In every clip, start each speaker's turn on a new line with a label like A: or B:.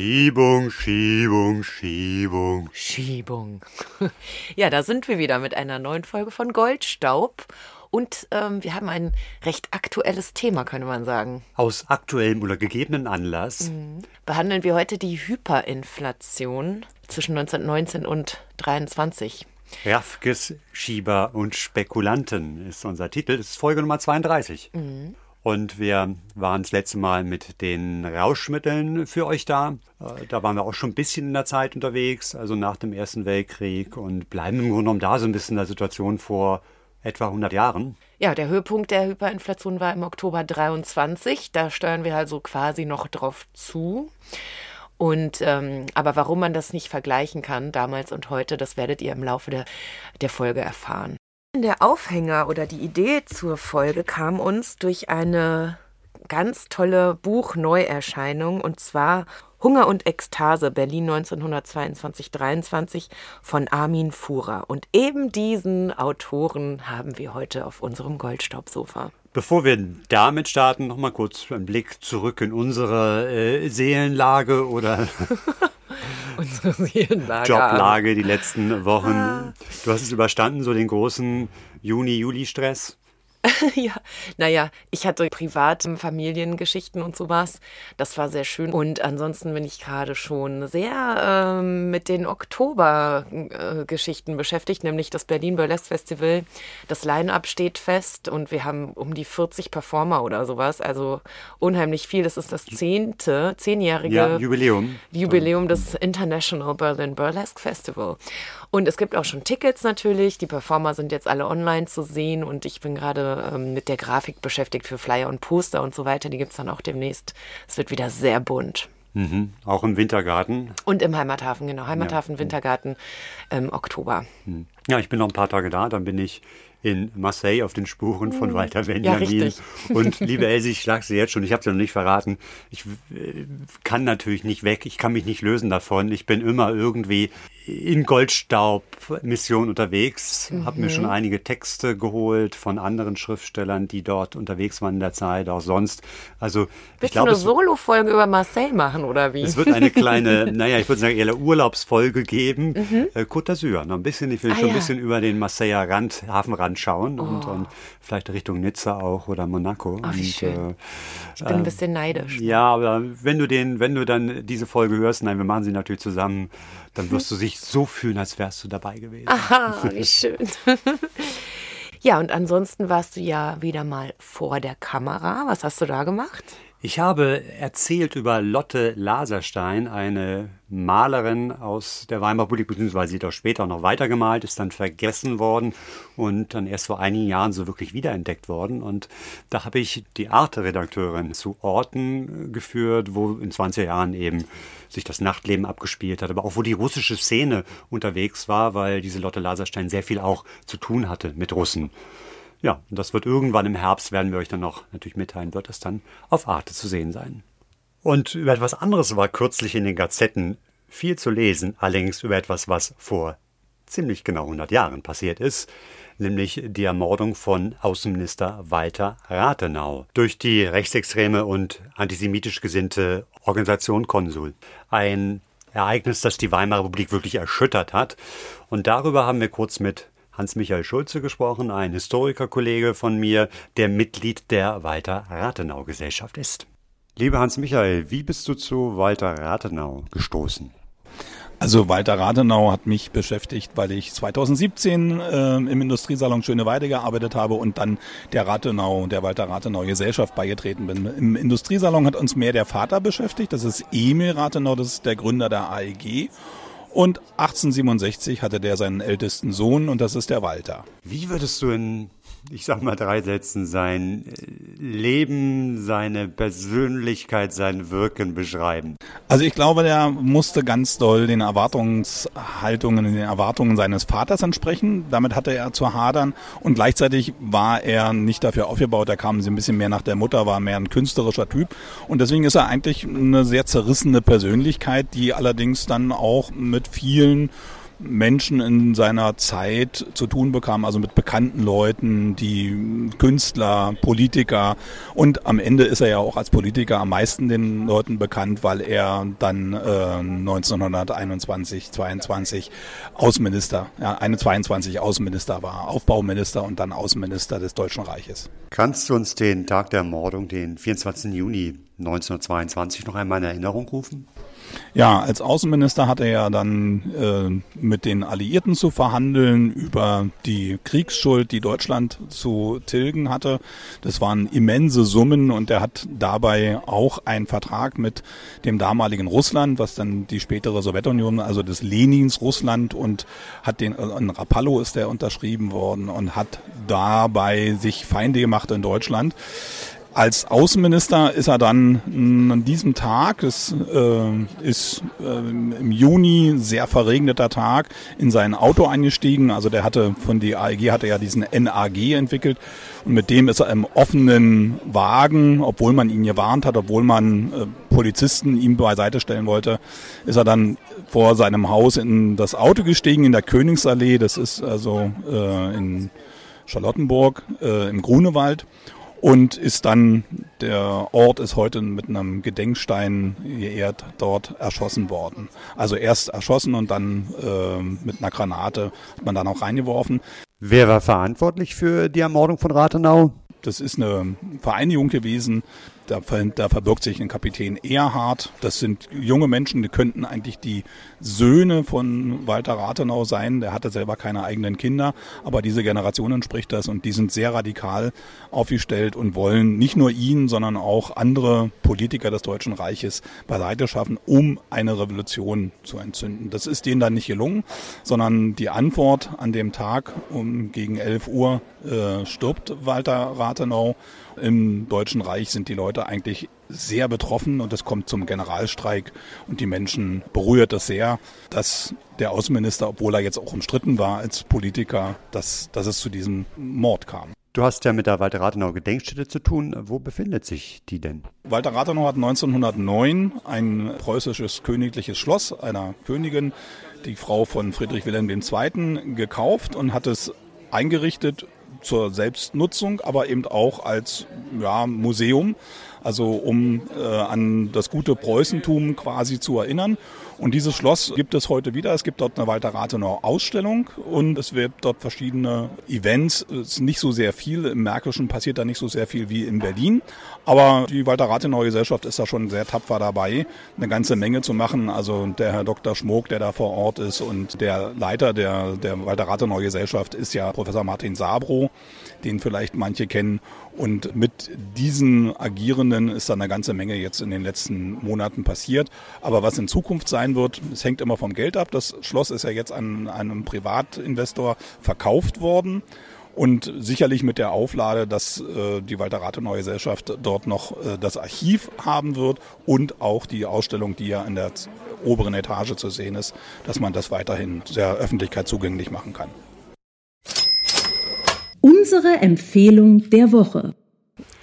A: Schiebung. Schiebung, Schiebung, Schiebung.
B: Ja, da sind wir wieder mit einer neuen Folge von Goldstaub. Und ähm, wir haben ein recht aktuelles Thema, könnte man sagen.
C: Aus aktuellem oder gegebenen Anlass.
B: Behandeln wir heute die Hyperinflation zwischen 1919 und 23.
C: Raffkes, Schieber und Spekulanten ist unser Titel. Das ist Folge Nummer 32. Und wir waren das letzte Mal mit den Rauschmitteln für euch da. Äh, Da waren wir auch schon ein bisschen in der Zeit unterwegs, also nach dem Ersten Weltkrieg und bleiben im Grunde genommen da so ein bisschen in der Situation vor etwa 100 Jahren.
B: Ja, der Höhepunkt der Hyperinflation war im Oktober 23. Da steuern wir also quasi noch drauf zu. Und ähm, aber warum man das nicht vergleichen kann, damals und heute, das werdet ihr im Laufe der, der Folge erfahren. Der Aufhänger oder die Idee zur Folge kam uns durch eine ganz tolle Buchneuerscheinung und zwar Hunger und Ekstase Berlin 1922-23 von Armin Fuhrer. Und eben diesen Autoren haben wir heute auf unserem Goldstaubsofa.
C: Bevor wir damit starten, noch mal kurz einen Blick zurück in unsere äh, Seelenlage oder
B: Unsere Seelenlage.
C: Joblage die letzten Wochen. Du hast es überstanden, so den großen Juni-Juli-Stress.
B: ja, naja, ich hatte privat Familiengeschichten und sowas. Das war sehr schön. Und ansonsten bin ich gerade schon sehr ähm, mit den Oktober-Geschichten beschäftigt, nämlich das Berlin Burlesque Festival. Das Line-Up steht fest und wir haben um die 40 Performer oder sowas. Also unheimlich viel. Das ist das zehnte, zehnjährige
C: Ja, Jubiläum.
B: Jubiläum des International Berlin Burlesque Festival. Und es gibt auch schon Tickets natürlich. Die Performer sind jetzt alle online zu sehen und ich bin gerade ähm, mit der Grafik beschäftigt für Flyer und Poster und so weiter. Die gibt's dann auch demnächst. Es wird wieder sehr bunt.
C: Mhm. Auch im Wintergarten.
B: Und im Heimathafen, genau. Heimathafen, Wintergarten im Oktober.
C: Ja, ich bin noch ein paar Tage da, dann bin ich in Marseille auf den Spuren von Walter Benjamin.
B: richtig.
C: Und liebe Elsie, ich schlage sie jetzt schon, ich habe sie noch nicht verraten. Ich äh, kann natürlich nicht weg, ich kann mich nicht lösen davon. Ich bin immer irgendwie in Goldstaub-Mission unterwegs, habe mir schon einige Texte geholt von anderen Schriftstellern, die dort unterwegs waren in der Zeit, auch sonst. Also ich
B: Willst
C: glaube,
B: du eine Solo-Folge über Marcel machen oder wie?
C: es wird eine kleine, naja, ich würde sagen, eher eine Urlaubsfolge geben. Äh, Côte d'Azur, noch ein bisschen, ich will
B: Mhm. Ah,
C: schon ein
B: ja.
C: bisschen über den Marseiller Rand, Hafenrand schauen und, und vielleicht Richtung Nizza auch oder Monaco.
B: Oh,
C: und,
B: schön.
C: Äh,
B: ich bin ein bisschen neidisch.
C: ja, aber wenn du den, wenn du dann diese Folge hörst, nein, wir machen sie natürlich zusammen, dann wirst du dich so fühlen, als wärst du dabei gewesen.
B: Ah, wie schön. ja, und ansonsten warst du ja wieder mal vor der Kamera. Was hast du da gemacht?
C: Ich habe erzählt über Lotte Laserstein, eine Malerin aus der Weimarer Republik, beziehungsweise sie hat auch später noch weitergemalt, ist dann vergessen worden und dann erst vor einigen Jahren so wirklich wiederentdeckt worden. Und da habe ich die Arte-Redakteurin zu Orten geführt, wo in 20er Jahren eben sich das Nachtleben abgespielt hat, aber auch wo die russische Szene unterwegs war, weil diese Lotte Laserstein sehr viel auch zu tun hatte mit Russen. Ja, und das wird irgendwann im Herbst, werden wir euch dann noch natürlich mitteilen, wird es dann auf Arte zu sehen sein. Und über etwas anderes war kürzlich in den Gazetten viel zu lesen, allerdings über etwas, was vor ziemlich genau 100 Jahren passiert ist, nämlich die Ermordung von Außenminister Walter Rathenau durch die rechtsextreme und antisemitisch gesinnte Organisation Konsul. Ein Ereignis, das die Weimarer Republik wirklich erschüttert hat. Und darüber haben wir kurz mit Hans-Michael Schulze gesprochen, ein Historikerkollege von mir, der Mitglied der Walter Rathenau Gesellschaft ist. Lieber Hans-Michael, wie bist du zu Walter Rathenau gestoßen?
D: Also Walter Rathenau hat mich beschäftigt, weil ich 2017 äh, im Industriesalon Schöneweide gearbeitet habe und dann der Rathenau, der Walter Rathenau Gesellschaft beigetreten bin. Im Industriesalon hat uns mehr der Vater beschäftigt, das ist Emil Rathenau, das ist der Gründer der AEG. Und 1867 hatte der seinen ältesten Sohn und das ist der Walter.
C: Wie würdest du in, ich sag mal, drei Sätzen sein äh, Leben, seine Persönlichkeit, sein Wirken beschreiben?
D: Also ich glaube, der musste ganz doll den Erwartungshaltungen, den Erwartungen seines Vaters entsprechen. Damit hatte er zu hadern und gleichzeitig war er nicht dafür aufgebaut. Er kam ein bisschen mehr nach der Mutter, war mehr ein künstlerischer Typ und deswegen ist er eigentlich eine sehr zerrissene Persönlichkeit, die allerdings dann auch mit vielen Menschen in seiner Zeit zu tun bekam, also mit bekannten Leuten, die Künstler, Politiker und am Ende ist er ja auch als Politiker am meisten den Leuten bekannt, weil er dann äh, 1921, 22 Außenminister, ja, 22 Außenminister war, Aufbauminister und dann Außenminister des Deutschen Reiches.
C: Kannst du uns den Tag der Ermordung, den 24. Juni 1922 noch einmal in Erinnerung rufen?
D: Ja, als Außenminister hat er ja dann äh, mit den Alliierten zu verhandeln über die Kriegsschuld, die Deutschland zu tilgen hatte. Das waren immense Summen und er hat dabei auch einen Vertrag mit dem damaligen Russland, was dann die spätere Sowjetunion, also des Lenins Russland und hat den, äh, in Rapallo ist der unterschrieben worden und hat dabei sich Feinde gemacht in Deutschland. Als Außenminister ist er dann an diesem Tag, es äh, ist äh, im Juni sehr verregneter Tag, in sein Auto eingestiegen. Also der hatte von der AEG hatte ja diesen NAG entwickelt und mit dem ist er im offenen Wagen, obwohl man ihn gewarnt hat, obwohl man äh, Polizisten ihm beiseite stellen wollte, ist er dann vor seinem Haus in das Auto gestiegen in der Königsallee. Das ist also äh, in Charlottenburg äh, im Grunewald und ist dann, der Ort ist heute mit einem Gedenkstein geehrt, dort erschossen worden. Also erst erschossen und dann äh, mit einer Granate hat man dann auch reingeworfen.
C: Wer war verantwortlich für die Ermordung von Rathenau?
D: Das ist eine Vereinigung gewesen, da, da verbirgt sich ein Kapitän Erhard. Das sind junge Menschen, die könnten eigentlich die Söhne von Walter Rathenau sein. Der hatte selber keine eigenen Kinder, aber diese Generation entspricht das und die sind sehr radikal aufgestellt und wollen nicht nur ihn, sondern auch andere Politiker des Deutschen Reiches beiseite schaffen, um eine Revolution zu entzünden. Das ist denen dann nicht gelungen, sondern die Antwort an dem Tag um gegen 11 Uhr äh, stirbt Walter Rathenau im Deutschen Reich sind die Leute eigentlich sehr betroffen und es kommt zum Generalstreik und die Menschen berührt das sehr, dass der Außenminister, obwohl er jetzt auch umstritten war als Politiker, dass, dass es zu diesem Mord kam.
C: Du hast ja mit der Walter Rathenau Gedenkstätte zu tun. Wo befindet sich die denn?
D: Walter Rathenau hat 1909 ein preußisches königliches Schloss einer Königin, die Frau von Friedrich Wilhelm II., gekauft und hat es eingerichtet zur Selbstnutzung, aber eben auch als ja, Museum, also um äh, an das gute Preußentum quasi zu erinnern. Und dieses Schloss gibt es heute wieder. Es gibt dort eine Walter Rathenau Ausstellung und es wird dort verschiedene Events. Es ist nicht so sehr viel. Im Märkischen passiert da nicht so sehr viel wie in Berlin. Aber die Walter Rathenau Gesellschaft ist da schon sehr tapfer dabei, eine ganze Menge zu machen. Also der Herr Dr. Schmock, der da vor Ort ist und der Leiter der, der Walter Rathenau Gesellschaft ist ja Professor Martin Sabro, den vielleicht manche kennen. Und mit diesen Agierenden ist da eine ganze Menge jetzt in den letzten Monaten passiert. Aber was in Zukunft sein wird, es hängt immer vom Geld ab. Das Schloss ist ja jetzt an einem Privatinvestor verkauft worden. Und sicherlich mit der Auflage, dass äh, die Walter Rathenau Gesellschaft dort noch äh, das Archiv haben wird und auch die Ausstellung, die ja in der oberen Etage zu sehen ist, dass man das weiterhin der Öffentlichkeit zugänglich machen kann.
E: Unsere Empfehlung der Woche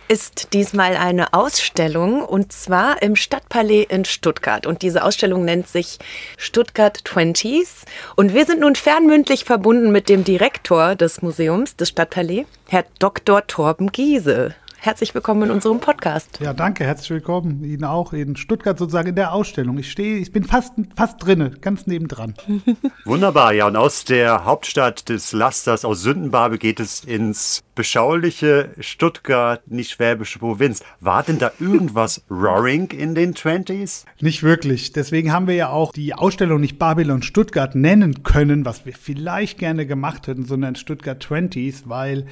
B: ist diesmal eine Ausstellung und zwar im Stadtpalais in Stuttgart. Und diese Ausstellung nennt sich Stuttgart Twenties. Und wir sind nun fernmündlich verbunden mit dem Direktor des Museums des Stadtpalais, Herr Dr. Torben Giese. Herzlich willkommen in unserem Podcast.
F: Ja, danke, herzlich willkommen. Ihnen auch in Stuttgart sozusagen in der Ausstellung. Ich stehe, ich bin fast, fast drinne, ganz nebendran.
C: Wunderbar, ja. Und aus der Hauptstadt des Lasters, aus Sündenbarbe, geht es ins beschauliche Stuttgart, nicht schwäbische Provinz. War denn da irgendwas roaring in den 20s?
F: Nicht wirklich. Deswegen haben wir ja auch die Ausstellung nicht Babylon Stuttgart nennen können, was wir vielleicht gerne gemacht hätten, sondern Stuttgart 20s, weil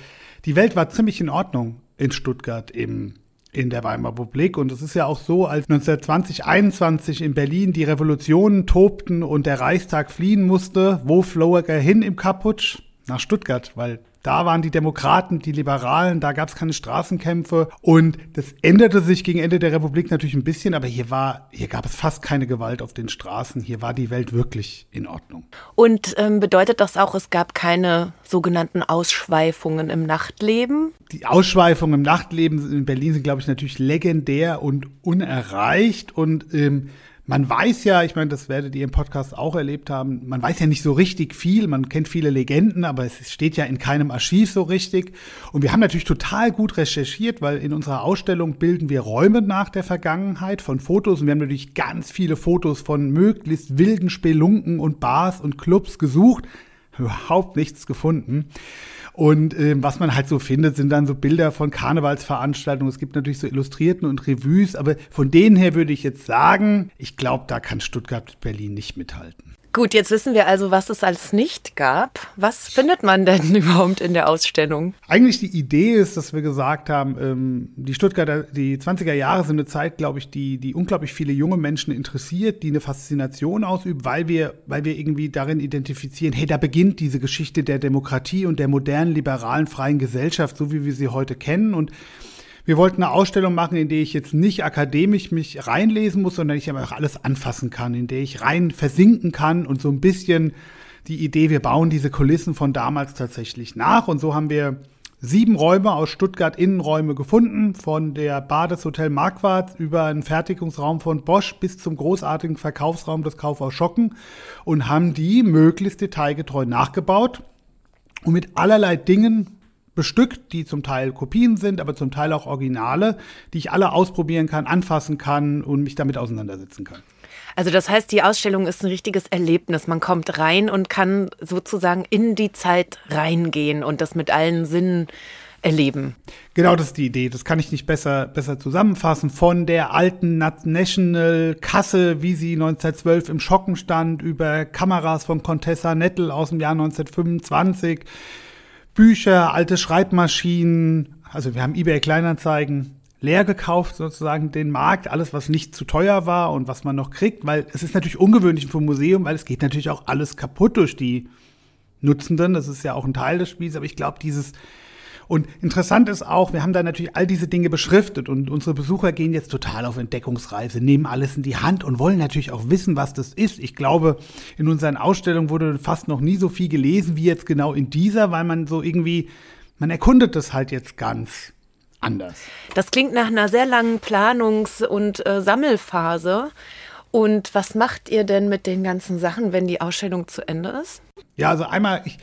F: die Welt war ziemlich in Ordnung in Stuttgart im, in der Weimarer Republik. Und es ist ja auch so, als 1920, 21 in Berlin die Revolutionen tobten und der Reichstag fliehen musste, wo flog er hin im Kaputsch? Nach Stuttgart, weil da waren die Demokraten, die Liberalen, da gab es keine Straßenkämpfe und das änderte sich gegen Ende der Republik natürlich ein bisschen, aber hier war, hier gab es fast keine Gewalt auf den Straßen. Hier war die Welt wirklich in Ordnung.
B: Und ähm, bedeutet das auch, es gab keine sogenannten Ausschweifungen im Nachtleben?
F: Die Ausschweifungen im Nachtleben in Berlin sind, glaube ich, natürlich legendär und unerreicht und ähm, man weiß ja, ich meine, das werdet ihr im Podcast auch erlebt haben, man weiß ja nicht so richtig viel, man kennt viele Legenden, aber es steht ja in keinem Archiv so richtig. Und wir haben natürlich total gut recherchiert, weil in unserer Ausstellung bilden wir Räume nach der Vergangenheit von Fotos und wir haben natürlich ganz viele Fotos von möglichst wilden Spelunken und Bars und Clubs gesucht, überhaupt nichts gefunden. Und äh, was man halt so findet, sind dann so Bilder von Karnevalsveranstaltungen. Es gibt natürlich so Illustrierten und Revues, aber von denen her würde ich jetzt sagen, ich glaube, da kann Stuttgart Berlin nicht mithalten.
B: Gut, jetzt wissen wir also, was es alles nicht gab. Was findet man denn überhaupt in der Ausstellung?
F: Eigentlich die Idee ist, dass wir gesagt haben, ähm, die Stuttgarter, die 20er Jahre sind eine Zeit, glaube ich, die, die unglaublich viele junge Menschen interessiert, die eine Faszination ausübt, weil wir, weil wir irgendwie darin identifizieren, hey, da beginnt diese Geschichte der Demokratie und der modernen, liberalen, freien Gesellschaft, so wie wir sie heute kennen. Und wir wollten eine Ausstellung machen, in der ich jetzt nicht akademisch mich reinlesen muss, sondern ich auch alles anfassen kann, in der ich rein versinken kann und so ein bisschen die Idee, wir bauen diese Kulissen von damals tatsächlich nach. Und so haben wir sieben Räume aus Stuttgart Innenräume gefunden, von der Bar des Hotel Marquardt über einen Fertigungsraum von Bosch bis zum großartigen Verkaufsraum des Kaufhaus Schocken und haben die möglichst detailgetreu nachgebaut und mit allerlei Dingen bestückt, die zum Teil Kopien sind, aber zum Teil auch Originale, die ich alle ausprobieren kann, anfassen kann und mich damit auseinandersetzen kann.
B: Also das heißt, die Ausstellung ist ein richtiges Erlebnis. Man kommt rein und kann sozusagen in die Zeit reingehen und das mit allen Sinnen erleben.
F: Genau, das ist die Idee. Das kann ich nicht besser, besser zusammenfassen. Von der alten National Kasse, wie sie 1912 im Schocken stand, über Kameras von Contessa Nettel aus dem Jahr 1925 Bücher, alte Schreibmaschinen, also wir haben eBay Kleinanzeigen leer gekauft, sozusagen den Markt, alles, was nicht zu teuer war und was man noch kriegt, weil es ist natürlich ungewöhnlich für ein Museum, weil es geht natürlich auch alles kaputt durch die Nutzenden. Das ist ja auch ein Teil des Spiels, aber ich glaube, dieses und interessant ist auch, wir haben da natürlich all diese Dinge beschriftet und unsere Besucher gehen jetzt total auf Entdeckungsreise, nehmen alles in die Hand und wollen natürlich auch wissen, was das ist. Ich glaube, in unseren Ausstellungen wurde fast noch nie so viel gelesen wie jetzt genau in dieser, weil man so irgendwie, man erkundet das halt jetzt ganz anders.
B: Das klingt nach einer sehr langen Planungs- und äh, Sammelphase. Und was macht ihr denn mit den ganzen Sachen, wenn die Ausstellung zu Ende ist?
F: Ja, also einmal, ich,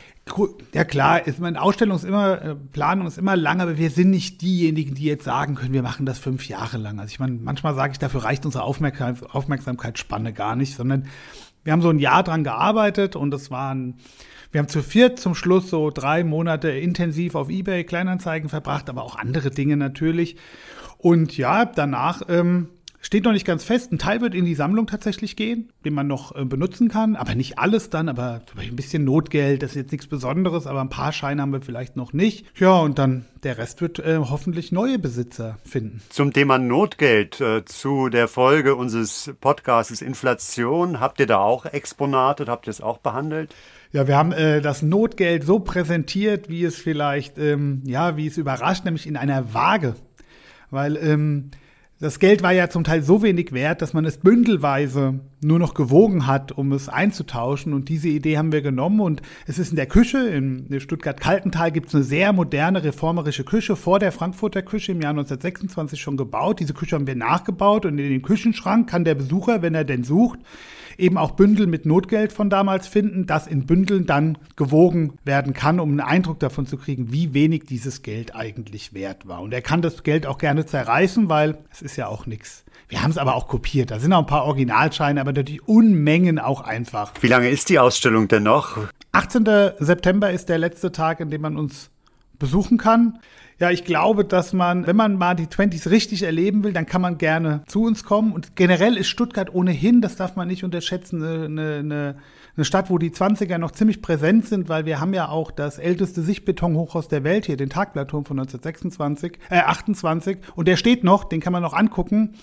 F: ja klar, ist meine Ausstellung ist immer, äh, Planung ist immer lang, aber wir sind nicht diejenigen, die jetzt sagen können, wir machen das fünf Jahre lang. Also ich meine, manchmal sage ich, dafür reicht unsere Aufmerksamkeitsspanne gar nicht, sondern wir haben so ein Jahr dran gearbeitet und das waren, wir haben zu viert zum Schluss so drei Monate intensiv auf Ebay Kleinanzeigen verbracht, aber auch andere Dinge natürlich. Und ja, danach ähm, Steht noch nicht ganz fest. Ein Teil wird in die Sammlung tatsächlich gehen, den man noch äh, benutzen kann. Aber nicht alles dann, aber ein bisschen Notgeld, das ist jetzt nichts Besonderes, aber ein paar Scheine haben wir vielleicht noch nicht. Ja, und dann der Rest wird äh, hoffentlich neue Besitzer finden.
C: Zum Thema Notgeld, äh, zu der Folge unseres Podcasts Inflation, habt ihr da auch Exponate, habt ihr es auch behandelt?
F: Ja, wir haben äh, das Notgeld so präsentiert, wie es vielleicht, ähm, ja, wie es überrascht, nämlich in einer Waage. Weil ähm, das Geld war ja zum Teil so wenig wert, dass man es bündelweise nur noch gewogen hat, um es einzutauschen. Und diese Idee haben wir genommen. Und es ist in der Küche, in Stuttgart-Kaltental gibt es eine sehr moderne, reformerische Küche vor der Frankfurter Küche im Jahr 1926 schon gebaut. Diese Küche haben wir nachgebaut und in den Küchenschrank kann der Besucher, wenn er denn sucht, eben auch Bündel mit Notgeld von damals finden, das in Bündeln dann gewogen werden kann, um einen Eindruck davon zu kriegen, wie wenig dieses Geld eigentlich wert war. Und er kann das Geld auch gerne zerreißen, weil es ist ja auch nichts. Wir haben es aber auch kopiert. Da sind auch ein paar Originalscheine, aber natürlich Unmengen auch einfach.
C: Wie lange ist die Ausstellung denn noch?
F: 18. September ist der letzte Tag, in dem man uns besuchen kann. Ja, ich glaube, dass man, wenn man mal die Twenties richtig erleben will, dann kann man gerne zu uns kommen. Und generell ist Stuttgart ohnehin, das darf man nicht unterschätzen, eine, eine, Eine Stadt, wo die 20er noch ziemlich präsent sind, weil wir haben ja auch das älteste Sichtbetonhochhaus der Welt hier, den Tagblattturm von 1926, äh 28. Und der steht noch, den kann man noch angucken.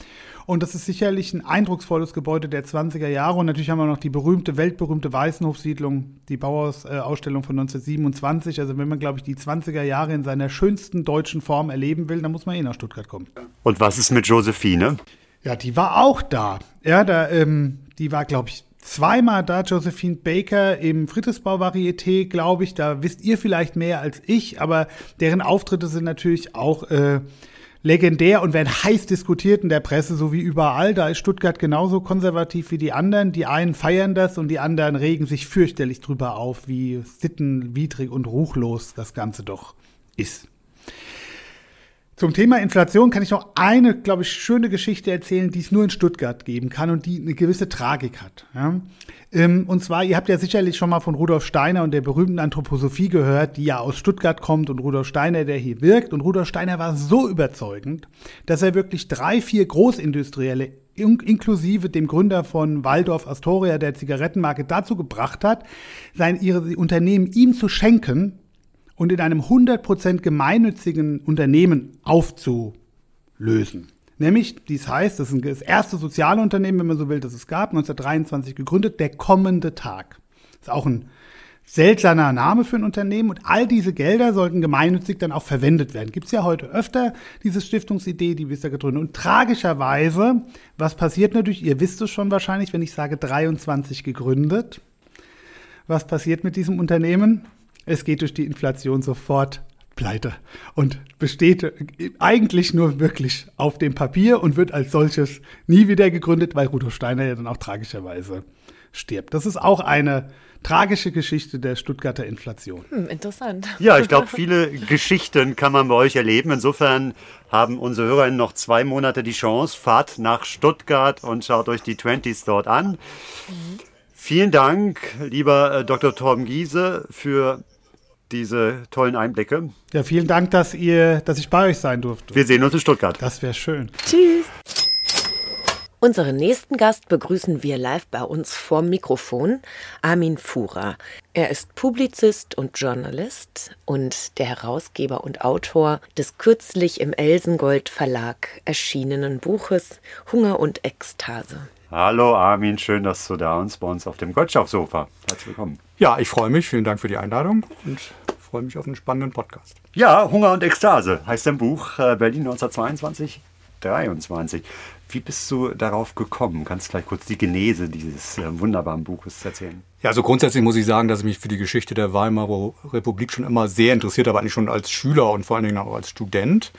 F: Und das ist sicherlich ein eindrucksvolles Gebäude der 20er Jahre. Und natürlich haben wir noch die berühmte, weltberühmte Weißenhofsiedlung, die Bauhausausstellung von 1927. Also wenn man, glaube ich, die 20er Jahre in seiner schönsten deutschen Form erleben will, dann muss man eh nach Stuttgart kommen.
C: Und was ist mit Josephine?
F: Ja, die war auch da. Ja, da, ähm, die war, glaube ich, zweimal da, Josephine Baker im Friedrichsbau-Varieté, glaube ich. Da wisst ihr vielleicht mehr als ich, aber deren Auftritte sind natürlich auch äh, legendär und werden heiß diskutiert in der Presse, so wie überall. Da ist Stuttgart genauso konservativ wie die anderen. Die einen feiern das und die anderen regen sich fürchterlich drüber auf, wie sittenwidrig und ruchlos das Ganze doch ist. Zum Thema Inflation kann ich noch eine, glaube ich, schöne Geschichte erzählen, die es nur in Stuttgart geben kann und die eine gewisse Tragik hat. Ja? Ähm, und zwar, ihr habt ja sicherlich schon mal von Rudolf Steiner und der berühmten Anthroposophie gehört, die ja aus Stuttgart kommt und Rudolf Steiner, der hier wirkt. Und Rudolf Steiner war so überzeugend, dass er wirklich drei, vier Großindustrielle inklusive dem Gründer von Waldorf Astoria, der Zigarettenmarke, dazu gebracht hat, sein, ihre Unternehmen ihm zu schenken, und in einem 100% gemeinnützigen Unternehmen aufzulösen. Nämlich, dies heißt, das ist das erste soziale Unternehmen, wenn man so will, das es gab, 1923 gegründet, der kommende Tag. Das ist auch ein seltsamer Name für ein Unternehmen und all diese Gelder sollten gemeinnützig dann auch verwendet werden. Gibt es ja heute öfter diese Stiftungsidee, die ist ja gegründet. Und tragischerweise, was passiert natürlich, ihr wisst es schon wahrscheinlich, wenn ich sage 23 gegründet. Was passiert mit diesem Unternehmen? Es geht durch die Inflation sofort pleite und besteht eigentlich nur wirklich auf dem Papier und wird als solches nie wieder gegründet, weil Rudolf Steiner ja dann auch tragischerweise stirbt. Das ist auch eine tragische Geschichte der Stuttgarter Inflation.
B: Hm, interessant.
C: Ja, ich glaube, viele Geschichten kann man bei euch erleben. Insofern haben unsere Hörerinnen noch zwei Monate die Chance. Fahrt nach Stuttgart und schaut euch die Twenties dort an. Mhm. Vielen Dank, lieber äh, Dr. Torben Giese, für diese tollen Einblicke.
F: Ja, vielen Dank, dass ihr, dass ich bei euch sein durfte.
C: Wir sehen uns in Stuttgart.
F: Das wäre schön.
B: Tschüss. Unseren nächsten Gast begrüßen wir live bei uns vorm Mikrofon, Armin Fuhrer. Er ist Publizist und Journalist und der Herausgeber und Autor des kürzlich im Elsengold Verlag erschienenen Buches Hunger und Ekstase.
C: Hallo Armin, schön, dass du da uns bei uns auf dem Gottschalk-Sofa. Herzlich willkommen.
G: Ja, ich freue mich. Vielen Dank für die Einladung und freue mich auf einen spannenden Podcast.
C: Ja, Hunger und Ekstase heißt dein Buch äh, Berlin 1922, 23. Wie bist du darauf gekommen? Kannst du gleich kurz die Genese dieses äh, wunderbaren Buches erzählen?
G: Ja, also grundsätzlich muss ich sagen, dass ich mich für die Geschichte der Weimarer Republik schon immer sehr interessiert habe, eigentlich schon als Schüler und vor allen Dingen auch als Student.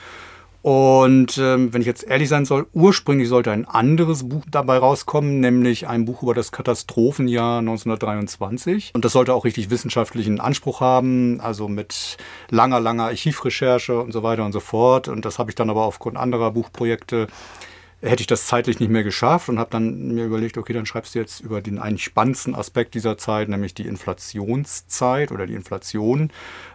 G: Und ähm, wenn ich jetzt ehrlich sein soll, ursprünglich sollte ein anderes Buch dabei rauskommen, nämlich ein Buch über das Katastrophenjahr 1923. Und das sollte auch richtig wissenschaftlichen Anspruch haben, also mit langer, langer Archivrecherche und so weiter und so fort. Und das habe ich dann aber aufgrund anderer Buchprojekte hätte ich das zeitlich nicht mehr geschafft und habe dann mir überlegt, okay, dann schreibst du jetzt über den eigentlich spannendsten Aspekt dieser Zeit, nämlich die Inflationszeit oder die Inflation.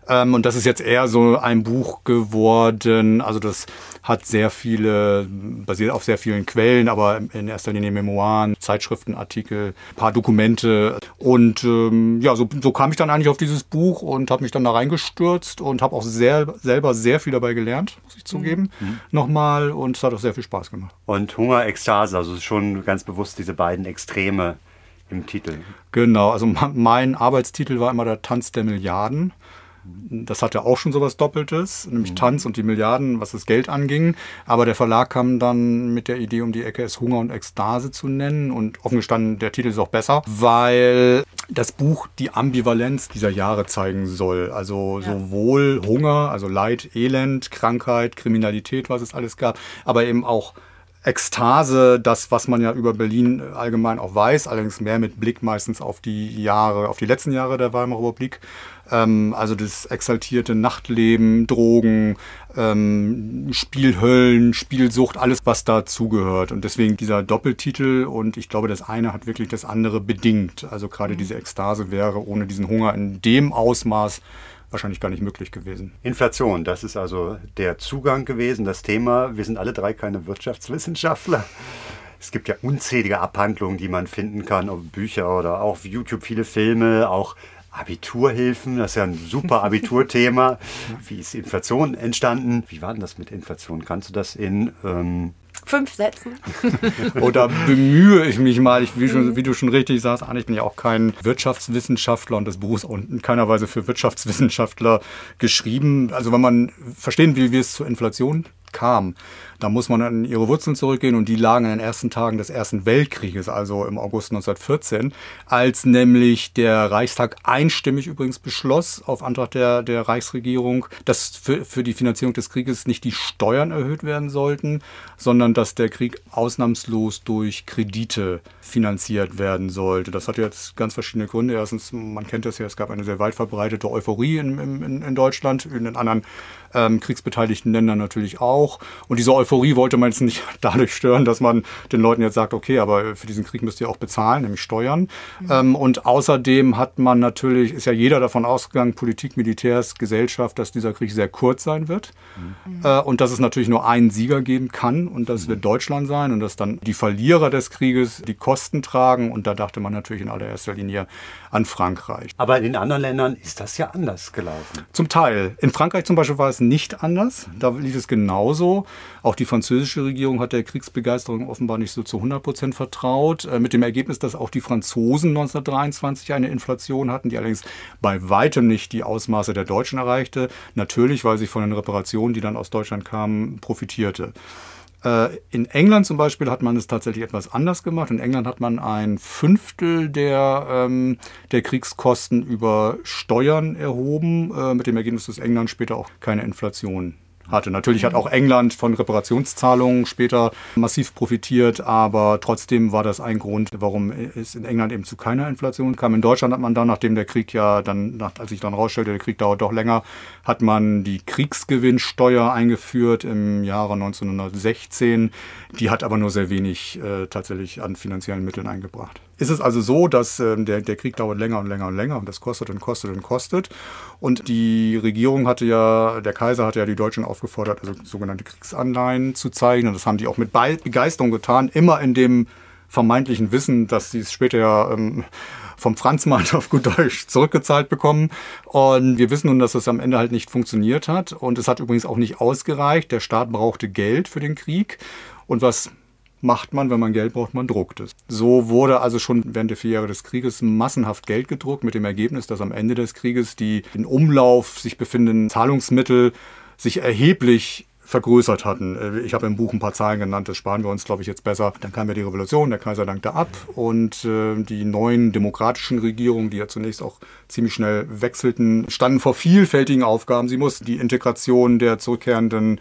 G: Ähm, und das ist jetzt eher so ein Buch geworden. Also das hat sehr viele, basiert auf sehr vielen Quellen, aber in erster Linie Memoiren, Zeitschriftenartikel, paar Dokumente. Und ähm, ja, so, so kam ich dann eigentlich auf dieses Buch und habe mich dann da reingestürzt und habe auch sehr, selber sehr viel dabei gelernt, muss ich zugeben, mhm. nochmal. Und es hat auch sehr viel Spaß gemacht.
C: Und Hunger, Ekstase, also schon ganz bewusst diese beiden Extreme im Titel.
G: Genau, also mein Arbeitstitel war immer der Tanz der Milliarden. Das hatte auch schon sowas Doppeltes, nämlich mhm. Tanz und die Milliarden, was das Geld anging. Aber der Verlag kam dann mit der Idee um die Ecke, es Hunger und Ekstase zu nennen. Und offen gestanden, der Titel ist auch besser, weil das Buch die Ambivalenz dieser Jahre zeigen soll. Also ja. sowohl Hunger, also Leid, Elend, Krankheit, Kriminalität, was es alles gab, aber eben auch Ekstase, das, was man ja über Berlin allgemein auch weiß, allerdings mehr mit Blick meistens auf die Jahre, auf die letzten Jahre der Weimarer Republik. Ähm, also das exaltierte Nachtleben, Drogen, ähm, Spielhöllen, Spielsucht, alles, was dazugehört. Und deswegen dieser Doppeltitel und ich glaube, das eine hat wirklich das andere bedingt. Also gerade mhm. diese Ekstase wäre ohne diesen Hunger in dem Ausmaß wahrscheinlich gar nicht möglich gewesen.
C: Inflation, das ist also der Zugang gewesen, das Thema. Wir sind alle drei keine Wirtschaftswissenschaftler. Es gibt ja unzählige Abhandlungen, die man finden kann, auf Bücher oder auch auf YouTube viele Filme, auch Abiturhilfen, das ist ja ein super Abiturthema. Wie ist Inflation entstanden? Wie war denn das mit Inflation? Kannst du das in ähm,
B: Fünf Sätzen.
G: Oder bemühe ich mich mal, ich, wie, schon, wie, du schon richtig sagst, Arne, ich bin ja auch kein Wirtschaftswissenschaftler und das Buch ist in keiner Weise für Wirtschaftswissenschaftler geschrieben. Also wenn man verstehen will, wie es zur Inflation kam, da muss man an ihre Wurzeln zurückgehen und die lagen in den ersten Tagen des Ersten Weltkrieges, also im August 1914, als nämlich der Reichstag einstimmig übrigens beschloss, auf Antrag der, der Reichsregierung, dass für, für die Finanzierung des Krieges nicht die Steuern erhöht werden sollten, sondern dass der Krieg ausnahmslos durch Kredite finanziert werden sollte. Das hat jetzt ganz verschiedene Gründe. Erstens, man kennt das ja, es gab eine sehr weit verbreitete Euphorie in, in, in Deutschland, in den anderen ähm, kriegsbeteiligten Ländern natürlich auch. Und diese Euphorie wollte man jetzt nicht dadurch stören, dass man den Leuten jetzt sagt, okay, aber für diesen Krieg müsst ihr auch bezahlen, nämlich Steuern. Mhm. Ähm, und außerdem hat man natürlich, ist ja jeder davon ausgegangen, Politik, Militärs, Gesellschaft, dass dieser Krieg sehr kurz sein wird. Mhm. Äh, und dass es natürlich nur einen Sieger geben kann und das mhm. wird Deutschland sein und dass dann die Verlierer des Krieges die Kosten tragen. Und da dachte man natürlich in allererster Linie an Frankreich.
C: Aber in den anderen Ländern ist das ja anders gelaufen.
G: Zum Teil. In Frankreich zum Beispiel war es nicht anders. Da lief es genauso. Auch die französische Regierung hat der Kriegsbegeisterung offenbar nicht so zu 100 Prozent vertraut. Äh, mit dem Ergebnis, dass auch die Franzosen 1923 eine Inflation hatten, die allerdings bei weitem nicht die Ausmaße der Deutschen erreichte. Natürlich, weil sie von den Reparationen, die dann aus Deutschland kamen, profitierte. Äh, in England zum Beispiel hat man es tatsächlich etwas anders gemacht. In England hat man ein Fünftel der, ähm, der Kriegskosten über Steuern erhoben, äh, mit dem Ergebnis, dass England später auch keine Inflation hatte. Natürlich hat auch England von Reparationszahlungen später massiv profitiert, aber trotzdem war das ein Grund, warum es in England eben zu keiner Inflation kam. In Deutschland hat man dann, nachdem der Krieg ja dann, als sich dann rausstellte, der Krieg dauert doch länger, hat man die Kriegsgewinnsteuer eingeführt im Jahre 1916. Die hat aber nur sehr wenig äh, tatsächlich an finanziellen Mitteln eingebracht ist es also so, dass äh, der, der Krieg dauert länger und länger und länger und das kostet und kostet und kostet. Und die Regierung hatte ja, der Kaiser hatte ja die Deutschen aufgefordert, also sogenannte Kriegsanleihen zu zeichnen. Das haben die auch mit Begeisterung getan, immer in dem vermeintlichen Wissen, dass sie es später ja ähm, vom Franzmarkt auf gut Deutsch zurückgezahlt bekommen. Und wir wissen nun, dass das am Ende halt nicht funktioniert hat. Und es hat übrigens auch nicht ausgereicht. Der Staat brauchte Geld für den Krieg. Und was macht man, wenn man Geld braucht, man druckt es. So wurde also schon während der vier Jahre des Krieges massenhaft Geld gedruckt, mit dem Ergebnis, dass am Ende des Krieges die in Umlauf sich befindenden Zahlungsmittel sich erheblich vergrößert hatten. Äh, ich habe im Buch ein paar Zahlen genannt, das sparen wir uns, glaube ich, jetzt besser. Dann kam ja die Revolution, der Kaiser dankte ab und äh, die neuen demokratischen Regierungen, die ja zunächst auch ziemlich schnell wechselten, standen vor vielfältigen Aufgaben. Sie mussten die Integration der zurückkehrenden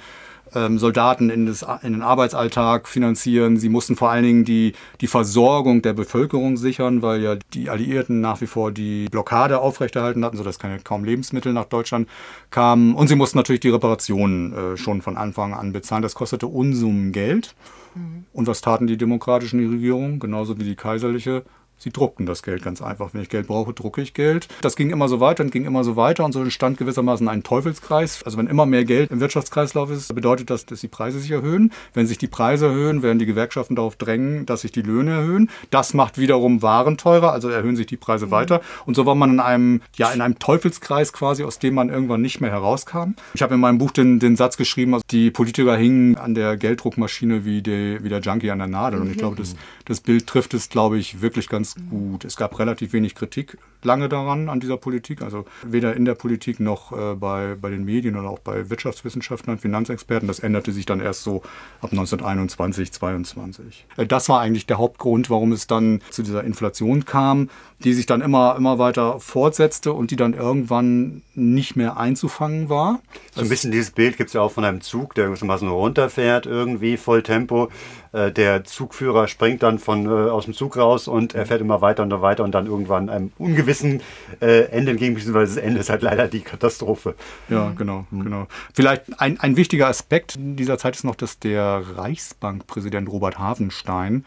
G: ähm, Soldaten in, das, in, den Arbeitsalltag finanzieren. Sie mussten vor allen Dingen die, die Versorgung der Bevölkerung sichern, weil ja die Alliierten nach wie vor die Blockade aufrechterhalten hatten, sodass keine kaum Lebensmittel nach Deutschland kamen. Und sie mussten natürlich die Reparationen äh, schon von Anfang an bezahlen. Das kostete Unsummen Geld. Mhm. Und was taten die demokratischen Regierungen, genauso wie die kaiserliche? Sie druckten das Geld ganz einfach. Wenn ich Geld brauche, drucke ich Geld. Das ging immer so weiter und ging immer so weiter und so entstand gewissermaßen ein Teufelskreis. Also wenn immer mehr Geld im Wirtschaftskreislauf ist, bedeutet das, dass die Preise sich erhöhen. Wenn sich die Preise erhöhen, werden die Gewerkschaften darauf drängen, dass sich die Löhne erhöhen. Das macht wiederum Waren teurer, also erhöhen sich die Preise mhm. weiter. Und so war man in einem, ja, in einem Teufelskreis quasi, aus dem man irgendwann nicht mehr herauskam. Ich habe in meinem Buch den, den Satz geschrieben, also die Politiker hingen an der Gelddruckmaschine wie, die, wie der Junkie an der Nadel. Und ich mhm. glaube, das, das Bild trifft es, glaube ich, wirklich ganz gut. Es gab relativ wenig Kritik lange daran, an dieser Politik. Also weder in der Politik noch äh, bei, bei den Medien oder auch bei Wirtschaftswissenschaftlern, Finanzexperten. Das änderte sich dann erst so ab 1921, 22. Äh, das war eigentlich der Hauptgrund, warum es dann zu dieser Inflation kam, die sich dann immer, immer weiter fortsetzte und die dann irgendwann nicht mehr einzufangen war.
C: So ein bisschen dieses Bild gibt es ja auch von einem Zug, der so runterfährt, irgendwie voll Tempo. Äh, der Zugführer springt dann von, äh, aus dem Zug raus und er fährt immer weiter und weiter und dann irgendwann einem ungewissen äh, Ende entgegen, beziehungsweise das Ende ist halt leider die Katastrophe.
G: Ja, genau, mhm. genau. Vielleicht ein, ein wichtiger Aspekt dieser Zeit ist noch, dass der Reichsbankpräsident Robert Havenstein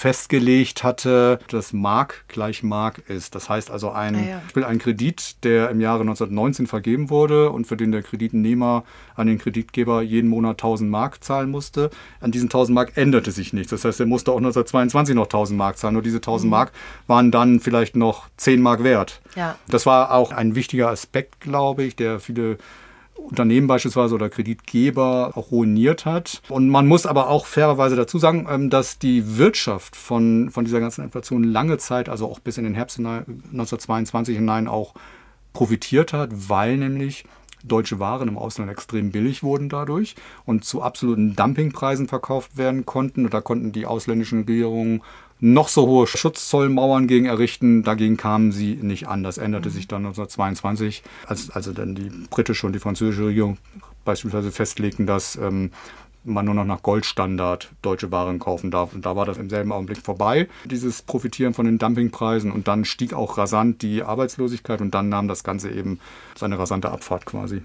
G: festgelegt hatte, dass Mark gleich Mark ist. Das heißt also ein,
B: Ah, ja.
G: ein Kredit, der im Jahre 1919 vergeben wurde und für den der Kreditnehmer an den Kreditgeber jeden Monat 1000 Mark zahlen musste. An diesen 1000 Mark änderte sich nichts. Das heißt, er musste auch 1922 noch 1000 Mark zahlen. Nur diese 1000 Mark waren dann vielleicht noch 10 Mark wert.
B: Ja.
G: Das war auch ein wichtiger Aspekt, glaube ich, der viele Unternehmen beispielsweise oder Kreditgeber auch ruiniert hat. Und man muss aber auch fairerweise dazu sagen, ähm, dass die Wirtschaft von, von dieser ganzen Inflation lange Zeit, also auch bis in den Herbst hinein, 1922 hinein auch profitiert hat, weil nämlich deutsche Waren im Ausland extrem billig wurden dadurch und zu absoluten Dumpingpreisen verkauft werden konnten. Und da konnten die ausländischen Regierungen noch so hohe Schutzzollmauern gegen errichten. Dagegen kamen sie nicht an. Das änderte sich dann 1922, als also dann die britische und die französische Regierung beispielsweise festlegten, dass ähm, man nur noch nach Goldstandard deutsche Waren kaufen darf. Und da war das im selben Augenblick vorbei, dieses Profitieren von den Dumpingpreisen. Und dann stieg auch rasant die Arbeitslosigkeit und dann nahm das Ganze eben seine rasante Abfahrt quasi.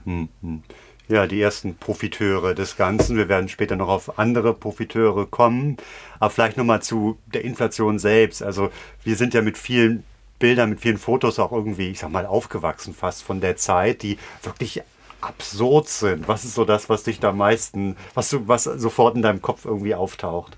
C: Ja, die ersten Profiteure des Ganzen. Wir werden später noch auf andere Profiteure kommen. Aber vielleicht nochmal zu der Inflation selbst. Also wir sind ja mit vielen Bildern, mit vielen Fotos auch irgendwie, ich sag mal, aufgewachsen fast von der Zeit, die wirklich absurd sind. Was ist so das, was dich da am meisten, was du, was sofort in deinem Kopf irgendwie auftaucht?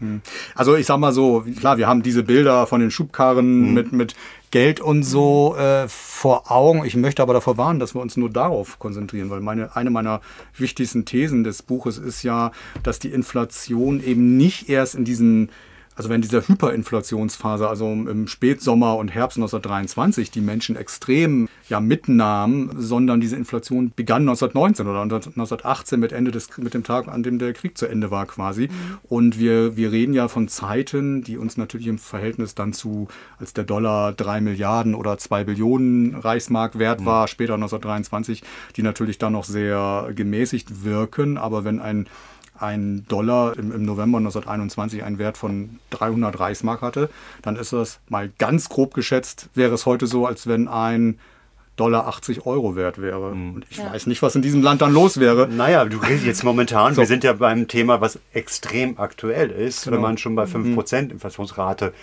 G: Also ich sag mal so, klar, wir haben diese Bilder von den Schubkarren mit, mit Geld und so äh, vor Augen. Ich möchte aber davor warnen, dass wir uns nur darauf konzentrieren, weil meine, eine meiner wichtigsten Thesen des Buches ist ja, dass die Inflation eben nicht erst in diesen also wenn dieser Hyperinflationsphase, also im Spätsommer und Herbst 1923, die Menschen extrem ja mitnahmen, sondern diese Inflation begann 1919 oder 1918 mit Ende des, mit dem Tag, an dem der Krieg zu Ende war quasi. Und wir, wir reden ja von Zeiten, die uns natürlich im Verhältnis dann zu, als der Dollar drei Milliarden oder zwei Billionen Reichsmark wert war, später 1923, die natürlich dann noch sehr gemäßigt wirken. Aber wenn ein ein Dollar im, im November 1921 einen Wert von 300 Reichsmark hatte, dann ist das mal ganz grob geschätzt, wäre es heute so, als wenn ein Dollar 80 Euro wert wäre. Und ich weiß nicht, was in diesem Land dann los wäre.
C: Naja, du redest jetzt momentan,
G: So.
C: wir sind ja beim Thema, was extrem aktuell ist.
G: Genau.
C: Wenn man schon bei 5% Inflationsrate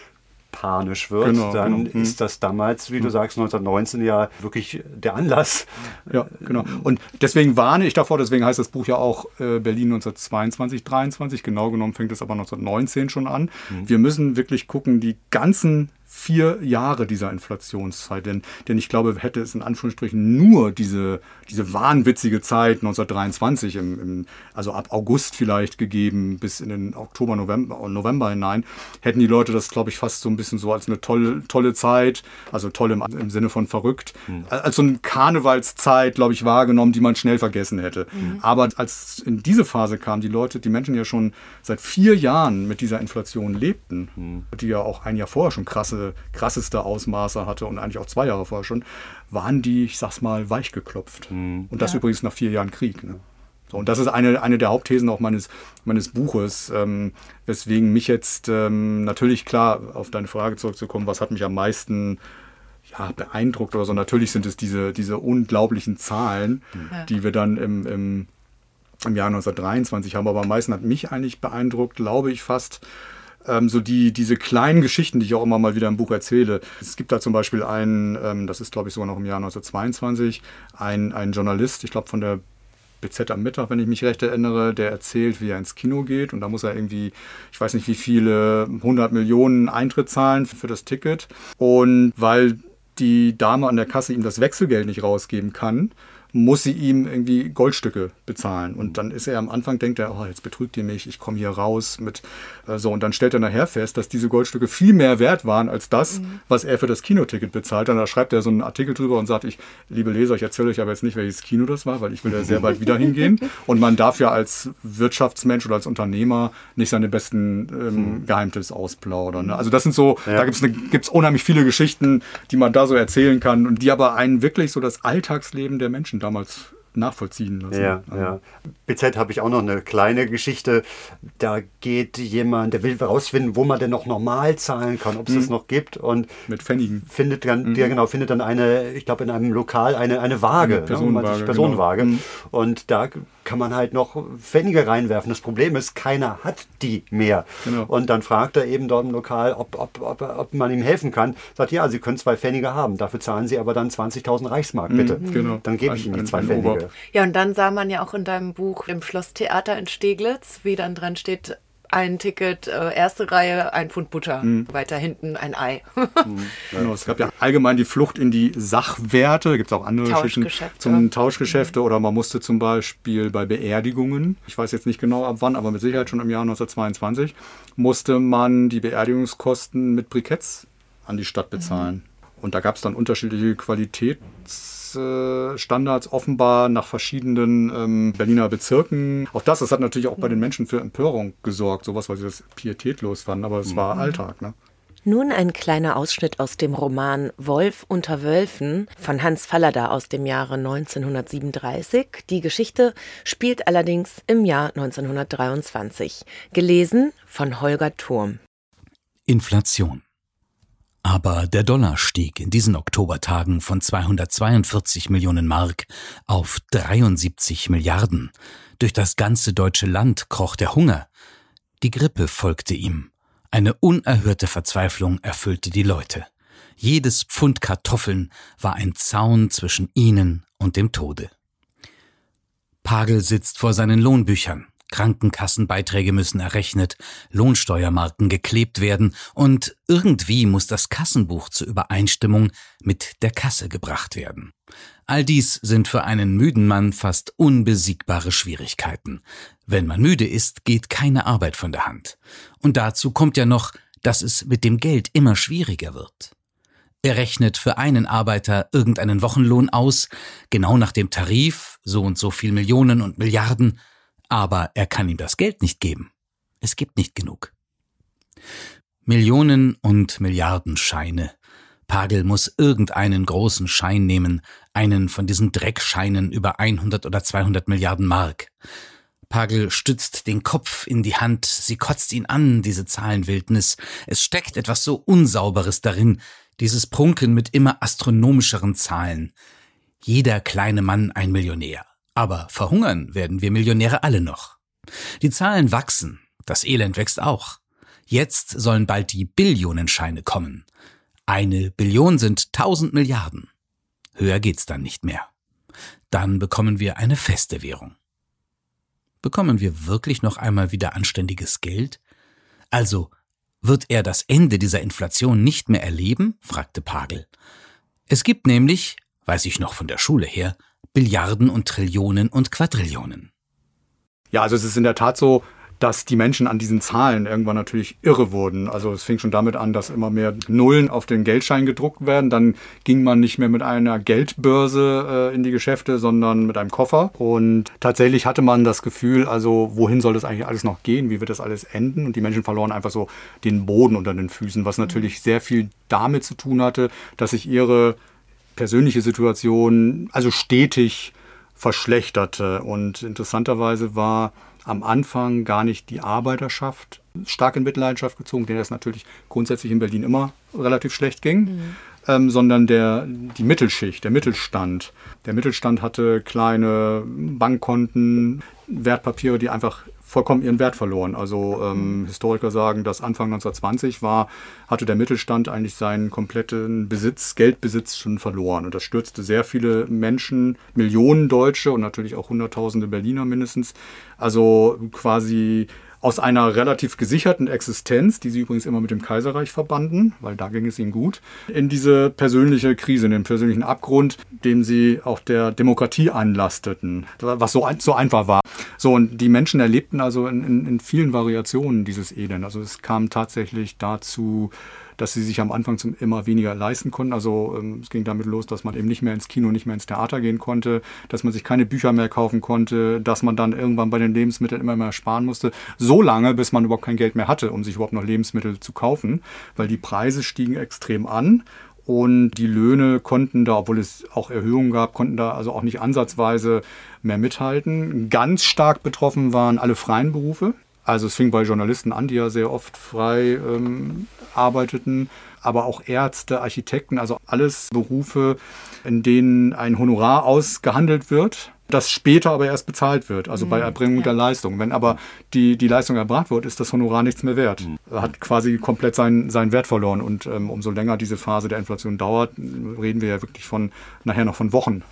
C: panisch wird,
G: Genau,
C: dann
G: genau. Mhm.
C: ist das damals, wie du sagst, 1919 ja wirklich der Anlass.
G: Ja, genau. Und deswegen warne ich davor, deswegen heißt das Buch ja auch äh, Berlin 1922, 23. Genau genommen fängt es aber 1919 schon an. Wir müssen wirklich gucken, die ganzen vier Jahre dieser Inflationszeit, denn, denn ich glaube, hätte es in Anführungsstrichen nur diese, diese wahnwitzige Zeit 1923, im, im, also ab August vielleicht gegeben, bis in den Oktober, November, November hinein, hätten die Leute das, glaube ich, fast so ein bisschen so als eine tolle, tolle Zeit, also toll im, im Sinne von verrückt, als so eine Karnevalszeit, glaube ich, wahrgenommen, die man schnell vergessen hätte. Aber als in diese Phase kamen, die Leute, die Menschen ja schon seit vier Jahren mit dieser Inflation lebten, die ja auch ein Jahr vorher schon krasse, krasseste Ausmaße hatte und eigentlich auch zwei Jahre vorher schon, waren die, ich sag's mal, weichgeklopft. Und das übrigens nach vier Jahren Krieg. Ne? So, und das ist eine, eine der Hauptthesen auch meines, meines Buches, ähm, weswegen mich jetzt ähm, natürlich klar auf deine Frage zurückzukommen, was hat mich am meisten ja, beeindruckt oder so. Natürlich sind es diese, diese unglaublichen Zahlen, die wir dann im, im, im Jahr 1923 haben. Aber am meisten hat mich eigentlich beeindruckt, glaube ich fast, ähm, so die, diese kleinen Geschichten, die ich auch immer mal wieder im Buch erzähle. Es gibt da zum Beispiel einen, ähm, das ist glaube ich sogar noch im Jahr 1922, ein, ein Journalist, ich glaube von der BZ am Mittag, wenn ich mich recht erinnere, der erzählt, wie er ins Kino geht und da muss er irgendwie, ich weiß nicht wie viele, 100 Millionen Eintritt zahlen für das Ticket und weil die Dame an der Kasse ihm das Wechselgeld nicht rausgeben kann, muss sie ihm irgendwie Goldstücke bezahlen. Und dann ist er am Anfang, denkt er, oh, jetzt betrügt ihr mich, ich komme hier raus mit äh, so. Und dann stellt er nachher fest, dass diese Goldstücke viel mehr wert waren als das, was er für das Kinoticket bezahlt. Und da schreibt er so einen Artikel drüber und sagt, ich, liebe Leser, ich erzähle euch aber jetzt nicht, welches Kino das war, weil ich will da sehr bald wieder hingehen. Und man darf ja als Wirtschaftsmensch oder als Unternehmer nicht seine besten ähm, Geheimtipps ausplaudern. Ne? Also das sind so, da gibt es gibt's unheimlich viele Geschichten, die man da so erzählen kann und die aber einen wirklich so das Alltagsleben der Menschen damals nachvollziehen lassen.
C: Ja,
G: Also,
C: ja. BZ habe ich auch noch eine kleine Geschichte. Da geht jemand, der will herausfinden, wo man denn noch normal zahlen kann, ob es das noch gibt und
G: Mit Pfennigen.
C: findet dann, ja genau, findet dann eine, ich glaube in einem Lokal eine, eine Waage,
G: Eine
C: ne, man sich
G: Personenwaage,
C: Personenwaage.
G: genau.
C: Und da kann man halt noch Pfennige reinwerfen. Das Problem ist, keiner hat die mehr.
G: Genau.
C: Und dann fragt er eben dort im Lokal, ob, ob, ob, ob man ihm helfen kann. Sagt, ja, Sie können zwei Pfennige haben, dafür zahlen Sie aber dann 20.000 Reichsmark, bitte.
G: genau.
C: Dann gebe ich Ihnen die
G: ein-
C: zwei
G: ein
C: Pfennige.
G: Ober.
B: Ja, und dann sah man ja auch in deinem Buch im Schlosstheater in Steglitz, wie dann dran steht, ein Ticket, äh, erste Reihe, ein Pfund Butter, weiter hinten ein Ei.
G: Genau, es gab ja allgemein die Flucht in die Sachwerte. Gibt es auch andere Geschichten zum Tauschgeschäfte oder man musste zum Beispiel bei Beerdigungen, ich weiß jetzt nicht genau ab wann, aber mit Sicherheit schon im Jahr 1922, musste man die Beerdigungskosten mit Briketts an die Stadt bezahlen. Und da gab es dann unterschiedliche Qualitätsstandards offenbar nach verschiedenen ähm, Berliner Bezirken. Auch das, das hat natürlich auch bei den Menschen für Empörung gesorgt, sowas, weil sie das pietätlos fanden, aber es war Alltag. Ne?
B: Nun ein kleiner Ausschnitt aus dem Roman Wolf unter Wölfen von Hans Fallada aus dem Jahre 1937. Die Geschichte spielt allerdings im Jahr 1923. Gelesen von Holger Turm.
H: Inflation. Aber der Dollar stieg in diesen Oktobertagen von 242 Millionen Mark auf 73 Milliarden. Durch das ganze deutsche Land kroch der Hunger. Die Grippe folgte ihm. Eine unerhörte Verzweiflung erfüllte die Leute. Jedes Pfund Kartoffeln war ein Zaun zwischen ihnen und dem Tode. Pagel sitzt vor seinen Lohnbüchern. Krankenkassenbeiträge müssen errechnet, Lohnsteuermarken geklebt werden und irgendwie muss das Kassenbuch zur Übereinstimmung mit der Kasse gebracht werden. All dies sind für einen müden Mann fast unbesiegbare Schwierigkeiten. Wenn man müde ist, geht keine Arbeit von der Hand. Und dazu kommt ja noch, dass es mit dem Geld immer schwieriger wird. Er rechnet für einen Arbeiter irgendeinen Wochenlohn aus, genau nach dem Tarif, so und so viel Millionen und Milliarden, aber er kann ihm das Geld nicht geben. Es gibt nicht genug. Millionen und Milliarden Scheine. Pagel muss irgendeinen großen Schein nehmen, einen von diesen Dreckscheinen über 100 oder 200 Milliarden Mark. Pagel stützt den Kopf in die Hand, sie kotzt ihn an, diese Zahlenwildnis. Es steckt etwas so Unsauberes darin, dieses Prunken mit immer astronomischeren Zahlen. Jeder kleine Mann ein Millionär. Aber verhungern werden wir Millionäre alle noch. Die Zahlen wachsen, das Elend wächst auch. Jetzt sollen bald die Billionenscheine kommen. Eine Billion sind tausend Milliarden. Höher geht's dann nicht mehr. Dann bekommen wir eine feste Währung. Bekommen wir wirklich noch einmal wieder anständiges Geld? Also, wird er das Ende dieser Inflation nicht mehr erleben? fragte Pagel. Es gibt nämlich, weiß ich noch von der Schule her, Billiarden und Trillionen und Quadrillionen.
G: Ja, also es ist in der Tat so, dass die Menschen an diesen Zahlen irgendwann natürlich irre wurden. Also es fing schon damit an, dass immer mehr Nullen auf den Geldschein gedruckt werden. Dann ging man nicht mehr mit einer Geldbörse äh, in die Geschäfte, sondern mit einem Koffer. Und tatsächlich hatte man das Gefühl, also wohin soll das eigentlich alles noch gehen? Wie wird das alles enden? Und die Menschen verloren einfach so den Boden unter den Füßen, was natürlich sehr viel damit zu tun hatte, dass sich ihre persönliche Situation also stetig verschlechterte. Und interessanterweise war am Anfang gar nicht die Arbeiterschaft stark in Mitleidenschaft gezogen, denen es natürlich grundsätzlich in Berlin immer relativ schlecht ging, ähm, sondern der, die Mittelschicht, der Mittelstand. Der Mittelstand hatte kleine Bankkonten, Wertpapiere, die einfach vollkommen ihren Wert verloren. Also ähm, Historiker sagen, dass Anfang 1920 war, hatte der Mittelstand eigentlich seinen kompletten Besitz, Geldbesitz schon verloren. Und das stürzte sehr viele Menschen, Millionen Deutsche und natürlich auch Hunderttausende Berliner mindestens. Also quasi aus einer relativ gesicherten Existenz, die sie übrigens immer mit dem Kaiserreich verbanden, weil da ging es ihnen gut, in diese persönliche Krise, in den persönlichen Abgrund, dem sie auch der Demokratie anlasteten, was so, ein, so einfach war. So, und die Menschen erlebten also in, in, in vielen Variationen dieses Elend. Also es kam tatsächlich dazu, dass sie sich am Anfang zum immer weniger leisten konnten. Also ähm, es ging damit los, dass man eben nicht mehr ins Kino, nicht mehr ins Theater gehen konnte, dass man sich keine Bücher mehr kaufen konnte, dass man dann irgendwann bei den Lebensmitteln immer mehr sparen musste. So lange, bis man überhaupt kein Geld mehr hatte, um sich überhaupt noch Lebensmittel zu kaufen, weil die Preise stiegen extrem an. Und die Löhne konnten da, obwohl es auch Erhöhungen gab, konnten da also auch nicht ansatzweise mehr mithalten. Ganz stark betroffen waren alle freien Berufe. Also es fing bei Journalisten an, die ja sehr oft frei ähm, arbeiteten, aber auch Ärzte, Architekten, also alles Berufe, in denen ein Honorar ausgehandelt wird. das später aber erst bezahlt wird, also bei Erbringung der Leistung. Wenn aber die, die Leistung erbracht wird, ist das Honorar nichts mehr wert. Hat quasi komplett seinen, seinen Wert verloren. Und ähm, umso länger diese Phase der Inflation dauert, reden wir ja wirklich von nachher noch von Wochen.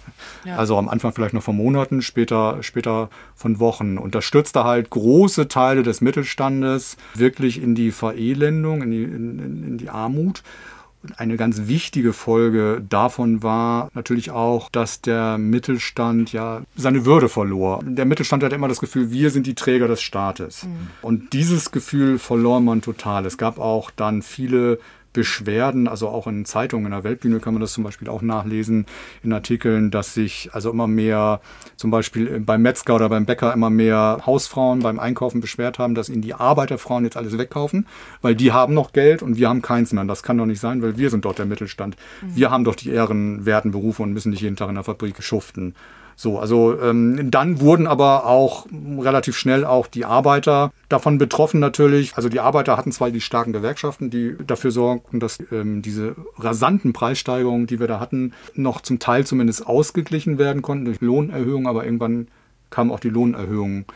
B: Ja.
G: Also am Anfang vielleicht noch von Monaten, später, später von Wochen. Und das stürzte halt große Teile des Mittelstandes wirklich in die Verelendung, in die, in, in, in die Armut. Und eine ganz wichtige Folge davon war natürlich auch, dass der Mittelstand ja seine Würde verlor. Der Mittelstand hatte immer das Gefühl, wir sind die Träger des Staates. Und dieses Gefühl verlor man total. Es gab auch dann viele Beschwerden, also auch in Zeitungen, in der Weltbühne kann man das zum Beispiel auch nachlesen, in Artikeln, dass sich also immer mehr, zum Beispiel beim Metzger oder beim Bäcker immer mehr Hausfrauen beim Einkaufen beschwert haben, dass ihnen die Arbeiterfrauen jetzt alles wegkaufen, weil die haben noch Geld und wir haben keins mehr. Das kann doch nicht sein, weil wir sind dort der Mittelstand. Wir haben doch die ehrenwerten Berufe und müssen nicht jeden Tag in der Fabrik schuften. So, also ähm, dann wurden aber auch relativ schnell auch die Arbeiter davon betroffen natürlich. Also die Arbeiter hatten zwar die starken Gewerkschaften, die dafür sorgten, dass ähm, diese rasanten Preissteigerungen, die wir da hatten, noch zum Teil zumindest ausgeglichen werden konnten durch Lohnerhöhungen, aber irgendwann kamen auch die Lohnerhöhungen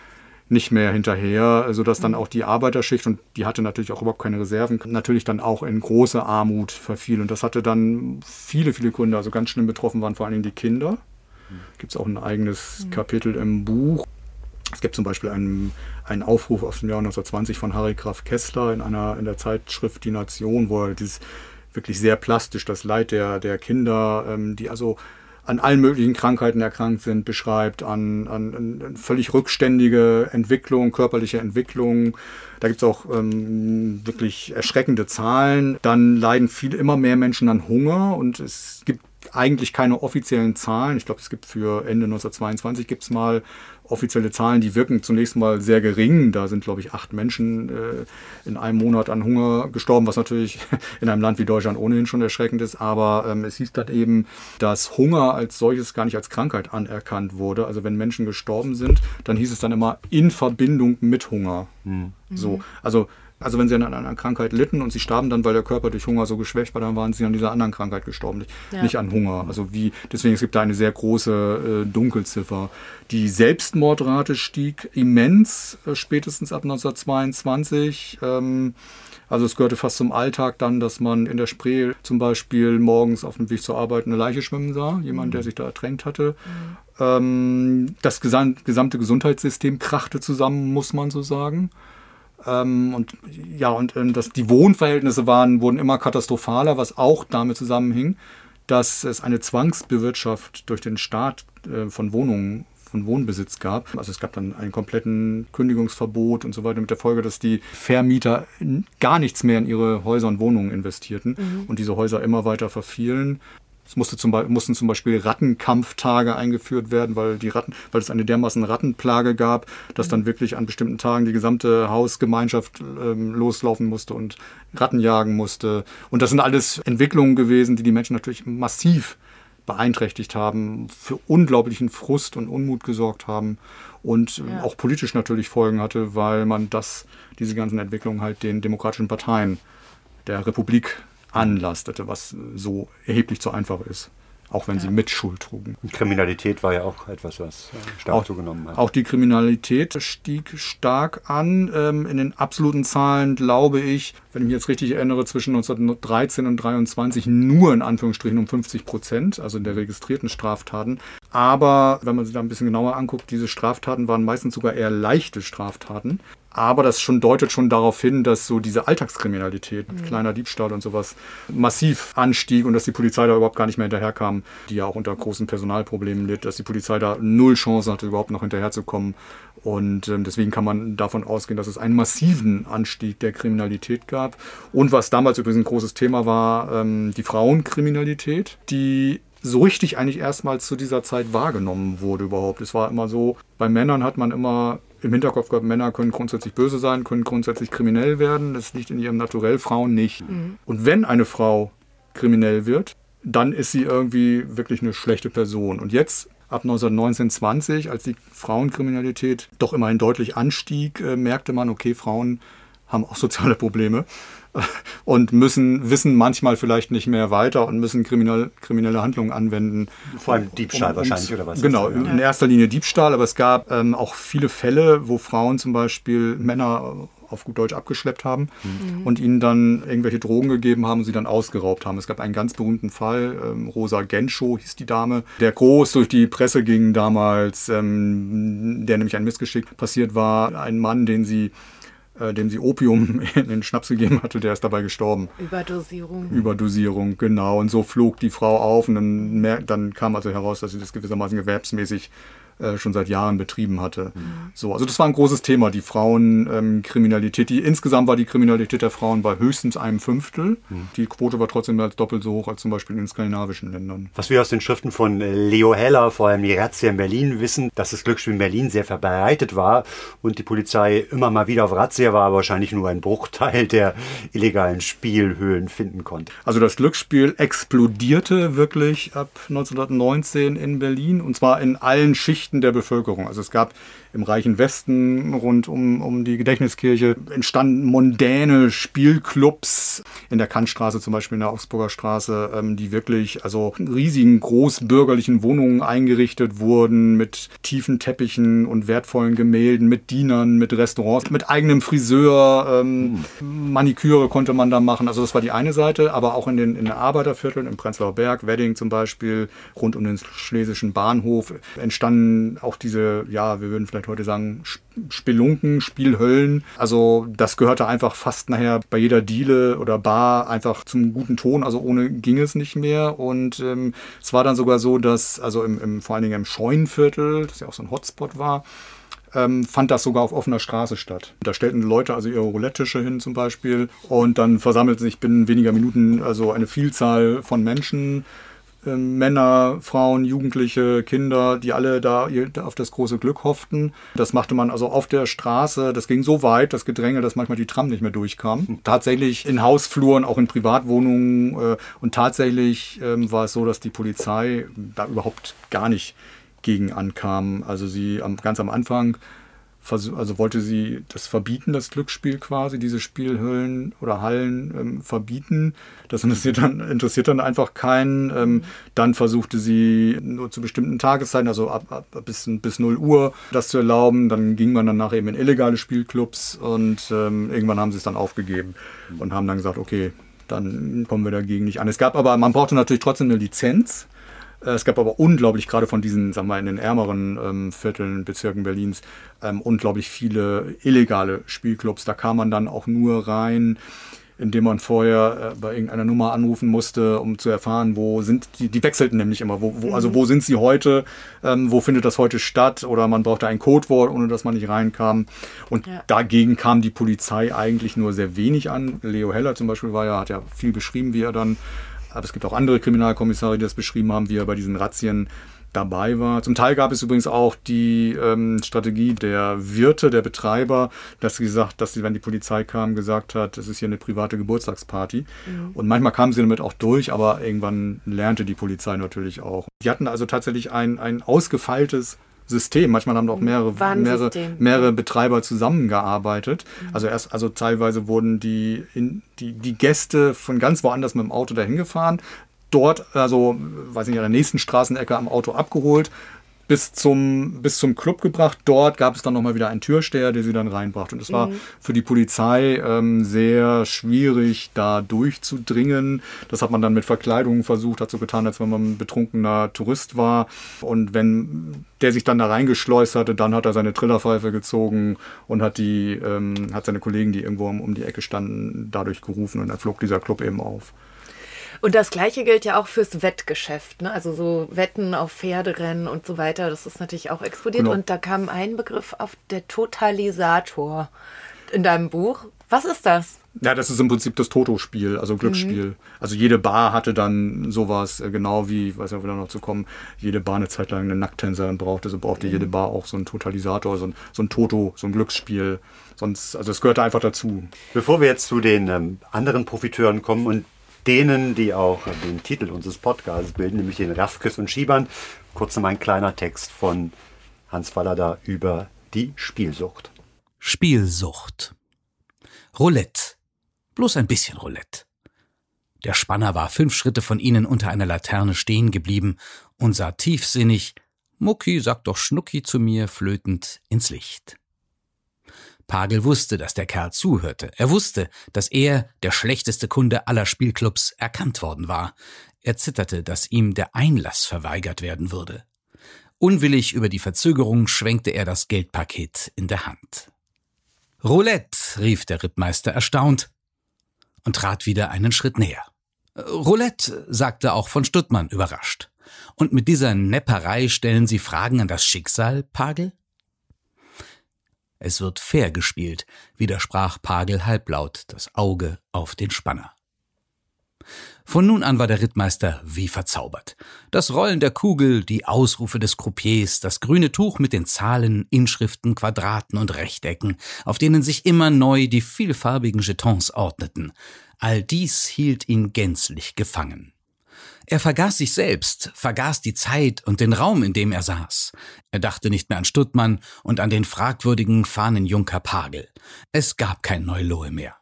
G: nicht mehr hinterher, sodass dann auch die Arbeiterschicht, und die hatte natürlich auch überhaupt keine Reserven, natürlich dann auch in große Armut verfiel. Und das hatte dann viele, viele Gründe. Also ganz schlimm betroffen waren vor allen Dingen die Kinder. Gibt es auch ein eigenes Kapitel im Buch. Es gibt zum Beispiel einen, einen Aufruf aus dem Jahr 1920 von Harry Graf Kessler in einer in der Zeitschrift Die Nation, wo er dieses wirklich sehr plastisch das Leid der, der Kinder, ähm, die also an allen möglichen Krankheiten erkrankt sind, beschreibt, an, an, an völlig rückständige Entwicklung, körperliche Entwicklung. Da gibt es auch ähm, wirklich erschreckende Zahlen. Dann leiden viel, immer mehr Menschen an Hunger und es gibt eigentlich keine offiziellen Zahlen. Ich glaube, es gibt für Ende 1922 gibt es mal offizielle Zahlen, die wirken zunächst mal sehr gering. Da sind, glaube ich, acht Menschen äh, in einem Monat an Hunger gestorben, was natürlich in einem Land wie Deutschland ohnehin schon erschreckend ist. Aber ähm, es hieß dann eben, dass Hunger als solches gar nicht als Krankheit anerkannt wurde. Also wenn Menschen gestorben sind, dann hieß es dann immer in Verbindung mit Hunger. So, also also wenn sie an einer Krankheit litten und sie starben dann, weil der Körper durch Hunger so geschwächt war, dann waren sie an dieser anderen Krankheit gestorben, nicht,
B: Ja.
G: nicht an Hunger. Also wie, deswegen es gibt da eine sehr große äh, Dunkelziffer. Die Selbstmordrate stieg immens, äh, spätestens ab 1922. Ähm, also es gehörte fast zum Alltag dann, dass man in der Spree zum Beispiel morgens auf dem Weg zur Arbeit eine Leiche schwimmen sah, jemand, der sich da ertränkt hatte. Ähm, das gesam- gesamte Gesundheitssystem krachte zusammen, muss man so sagen. Ähm, und ja, und ähm, das, die Wohnverhältnisse waren, wurden immer katastrophaler, was auch damit zusammenhing, dass es eine Zwangsbewirtschaft durch den Staat äh, von Wohnungen, von Wohnbesitz gab. Also es gab dann einen kompletten Kündigungsverbot und so weiter mit der Folge, dass die Vermieter gar nichts mehr in ihre Häuser und Wohnungen investierten und diese Häuser immer weiter verfielen. Es musste zum mussten zum Beispiel Rattenkampftage eingeführt werden, weil, die Ratten, weil es eine dermaßen Rattenplage gab, dass dann wirklich an bestimmten Tagen die gesamte Hausgemeinschaft ähm, loslaufen musste und Ratten jagen musste. Und das sind alles Entwicklungen gewesen, die die Menschen natürlich massiv beeinträchtigt haben, für unglaublichen Frust und Unmut gesorgt haben und äh,
B: Ja.
G: auch politisch natürlich Folgen hatte, weil man das, diese ganzen Entwicklungen halt den demokratischen Parteien der Republik anlastete, was so erheblich zu einfach ist, auch wenn sie Mitschuld trugen.
C: Kriminalität war ja auch etwas, was äh, stark
G: Auch,
C: zugenommen hat.
G: auch die Kriminalität stieg stark an. Ähm, in den absoluten Zahlen glaube ich, wenn ich mich jetzt richtig erinnere, zwischen 1913 und 23 nur in Anführungsstrichen um 50 Prozent, also in der registrierten Straftaten. Aber wenn man sich da ein bisschen genauer anguckt, diese Straftaten waren meistens sogar eher leichte Straftaten. Aber das schon deutet schon darauf hin, dass so diese Alltagskriminalität, kleiner Diebstahl und sowas, massiv anstieg und dass die Polizei da überhaupt gar nicht mehr hinterherkam, die ja auch unter großen Personalproblemen litt, dass die Polizei da null Chance hatte, überhaupt noch hinterherzukommen. Und ähm, deswegen kann man davon ausgehen, dass es einen massiven Anstieg der Kriminalität gab. Und was damals übrigens ein großes Thema war, ähm, die Frauenkriminalität, die so richtig eigentlich erstmals zu dieser Zeit wahrgenommen wurde überhaupt. Es war immer so, bei Männern hat man immer im Hinterkopf gehabt, Männer können grundsätzlich böse sein, können grundsätzlich kriminell werden. Das liegt in ihrem Naturell, Frauen nicht. Und wenn eine Frau kriminell wird, dann ist sie irgendwie wirklich eine schlechte Person. Und jetzt, ab 1919, 20, als die Frauenkriminalität doch immerhin deutlich anstieg, äh, merkte man, okay, Frauen haben auch soziale Probleme und müssen wissen manchmal vielleicht nicht mehr weiter und müssen kriminell, kriminelle Handlungen anwenden.
C: Vor allem Diebstahl um, wahrscheinlich oder was?
G: Genau, in erster Linie Diebstahl, aber es gab ähm, auch viele Fälle, wo Frauen zum Beispiel Männer auf gut Deutsch abgeschleppt haben mhm. und ihnen dann irgendwelche Drogen gegeben haben und sie dann ausgeraubt haben. Es gab einen ganz berühmten Fall, ähm, Rosa Genschow hieß die Dame, der groß durch die Presse ging damals, ähm, der nämlich ein Missgeschick passiert war. Ein Mann, den sie äh, dem sie Opium in den Schnaps gegeben hatte, der ist dabei gestorben.
B: Überdosierung.
G: Überdosierung, genau. Und so flog die Frau auf und dann, dann kam also heraus, dass sie das gewissermaßen gewerbsmäßig äh, schon seit Jahren betrieben hatte. Mhm. So, also das war ein großes Thema, die Frauenkriminalität. Ähm, die insgesamt war die Kriminalität der Frauen bei höchstens einem Fünftel. Mhm. Die Quote war trotzdem mehr als doppelt so hoch als zum Beispiel in den skandinavischen Ländern.
C: Was wir aus den Schriften von äh, Leo Heller, vor allem die Razzia in Berlin, wissen, dass das Glücksspiel in Berlin sehr verbreitet war und die Polizei immer mal wieder auf Razzia war, aber wahrscheinlich nur ein Bruchteil der illegalen Spielhöhlen finden konnte.
G: Also das Glücksspiel explodierte wirklich ab 1919 in Berlin und zwar in allen Schichten Schichten der Bevölkerung. Also es gab im reichen Westen rund um, um die Gedächtniskirche entstanden mondäne Spielclubs in der Kantstraße, zum Beispiel in der Augsburger Straße, ähm, die wirklich also riesigen großbürgerlichen Wohnungen eingerichtet wurden mit tiefen Teppichen und wertvollen Gemälden, mit Dienern, mit Restaurants, mit eigenem Friseur, ähm, Maniküre konnte man da machen. Also das war die eine Seite, aber auch in den, in den Arbeitervierteln, im Prenzlauer Berg, Wedding zum Beispiel, rund um den Schlesischen Bahnhof entstanden auch diese, ja, wir würden vielleicht heute sagen, Spelunken, Spielhöllen. Also das gehörte einfach fast nachher bei jeder Diele oder Bar einfach zum guten Ton. Also ohne ging es nicht mehr. Und ähm, es war dann sogar so, dass also im, im, vor allen Dingen im Scheunenviertel, das ja auch so ein Hotspot war, ähm, fand das sogar auf offener Straße statt. Da stellten Leute also ihre Roulette-Tische hin zum Beispiel und dann versammelte sich binnen weniger Minuten also eine Vielzahl von Menschen Männer, Frauen, Jugendliche, Kinder, die alle da auf das große Glück hofften. Das machte man also auf der Straße. Das ging so weit, das Gedränge, dass manchmal die Tram nicht mehr durchkam. Hm. Tatsächlich in Hausfluren, auch in Privatwohnungen. Äh, und tatsächlich ähm, war es so, dass die Polizei da überhaupt gar nicht gegen ankam. Also sie ganz am Anfang also wollte sie das verbieten, das Glücksspiel quasi, diese Spielhüllen oder Hallen ähm, verbieten. Das interessiert dann, interessiert dann einfach keinen. Ähm, dann versuchte sie nur zu bestimmten Tageszeiten, also ab, ab bis, bis 0 Uhr, das zu erlauben. Dann ging man danach eben in illegale Spielclubs und ähm, irgendwann haben sie es dann aufgegeben und haben dann gesagt, okay, dann kommen wir dagegen nicht an. Es gab aber, man brauchte natürlich trotzdem eine Lizenz. Äh, es gab aber unglaublich, gerade von diesen, sagen wir mal, in den ärmeren ähm, Vierteln, Bezirken Berlins, ähm, unglaublich viele illegale Spielclubs. Da kam man dann auch nur rein, indem man vorher äh, bei irgendeiner Nummer anrufen musste, um zu erfahren, wo sind die, die wechselten nämlich immer, wo, wo, also mhm. wo sind sie heute, ähm, wo findet das heute statt oder man brauchte ein Codewort, ohne dass man nicht reinkam. Und ja. dagegen kam die Polizei eigentlich nur sehr wenig an. Leo Heller zum Beispiel war ja, hat ja viel beschrieben, wie er dann aber es gibt auch andere Kriminalkommissare, die das beschrieben haben, wie er bei diesen Razzien dabei war. Zum Teil gab es übrigens auch die ähm, Strategie der Wirte, der Betreiber, dass sie gesagt, dass sie, wenn die Polizei kam, gesagt hat, das ist hier eine private Geburtstagsparty. Mhm. Und manchmal kamen sie damit auch durch, aber irgendwann lernte die Polizei natürlich auch. Die hatten also tatsächlich ein, ein ausgefeiltes System. Manchmal haben auch mehrere, mehrere, mehrere Betreiber zusammengearbeitet. Mhm. Also erst, also teilweise wurden die, in, die, die Gäste von ganz woanders mit dem Auto dahin gefahren, dort, also weiß nicht, an der nächsten Straßenecke am Auto abgeholt, bis zum, bis zum Club gebracht. Dort gab es dann nochmal wieder einen Türsteher, der sie dann reinbrachte. Und es war mhm. für die Polizei ähm, sehr schwierig, da durchzudringen. Das hat man dann mit Verkleidungen versucht, hat so getan, als wenn man ein betrunkener Tourist war. Und wenn der sich dann da reingeschleust hatte, dann hat er seine Trillerpfeife gezogen und hat die, ähm, hat seine Kollegen, die irgendwo um, um die Ecke standen, dadurch gerufen und dann flog dieser Club eben auf.
B: Und das Gleiche gilt ja auch fürs Wettgeschäft. Ne? Also so Wetten auf Pferderennen und so weiter. Das ist natürlich auch explodiert. Genau. Und da kam ein Begriff auf der Totalisator in deinem Buch. Was ist das?
G: Ja, das ist im Prinzip das Toto-Spiel, also Glücksspiel. Mhm. Also jede Bar hatte dann sowas, äh, genau wie, ich weiß nicht, ob wir da noch zu kommen, jede Bar eine Zeit lang eine Nacktänzerin brauchte, so brauchte mhm. jede Bar auch so einen Totalisator, so ein, so ein Toto, so ein Glücksspiel. Sonst, also es gehörte einfach dazu.
C: Bevor wir jetzt zu den ähm, anderen Profiteuren kommen und denen, die auch den Titel unseres Podcasts bilden, nämlich den Rafkes und Schiebern. Kurz noch ein kleiner Text von Hans Fallada über die Spielsucht.
H: Spielsucht. Roulette. Bloß ein bisschen Roulette. Der Spanner war fünf Schritte von ihnen unter einer Laterne stehen geblieben und sah tiefsinnig, Mucki, sag doch Schnucki zu mir, flötend ins Licht. Pagel wusste, dass der Kerl zuhörte. Er wusste, dass er, der schlechteste Kunde aller Spielclubs, erkannt worden war. Er zitterte, dass ihm der Einlass verweigert werden würde. Unwillig über die Verzögerung schwenkte er das Geldpaket in der Hand. Roulette, rief der Rittmeister erstaunt und trat wieder einen Schritt näher. Roulette, sagte auch von Stuttmann überrascht. Und mit dieser Nepperei stellen Sie Fragen an das Schicksal, Pagel? Es wird fair gespielt, widersprach Pagel halblaut, das Auge auf den Spanner. Von nun an war der Rittmeister wie verzaubert. Das Rollen der Kugel, die Ausrufe des Croupiers, das grüne Tuch mit den Zahlen, Inschriften, Quadraten und Rechtecken, auf denen sich immer neu die vielfarbigen Jetons ordneten, all dies hielt ihn gänzlich gefangen. Er vergaß sich selbst, vergaß die Zeit und den Raum, in dem er saß. Er dachte nicht mehr an Stuttmann und an den fragwürdigen Fahnenjunker Pagel. Es gab kein Neulohe mehr.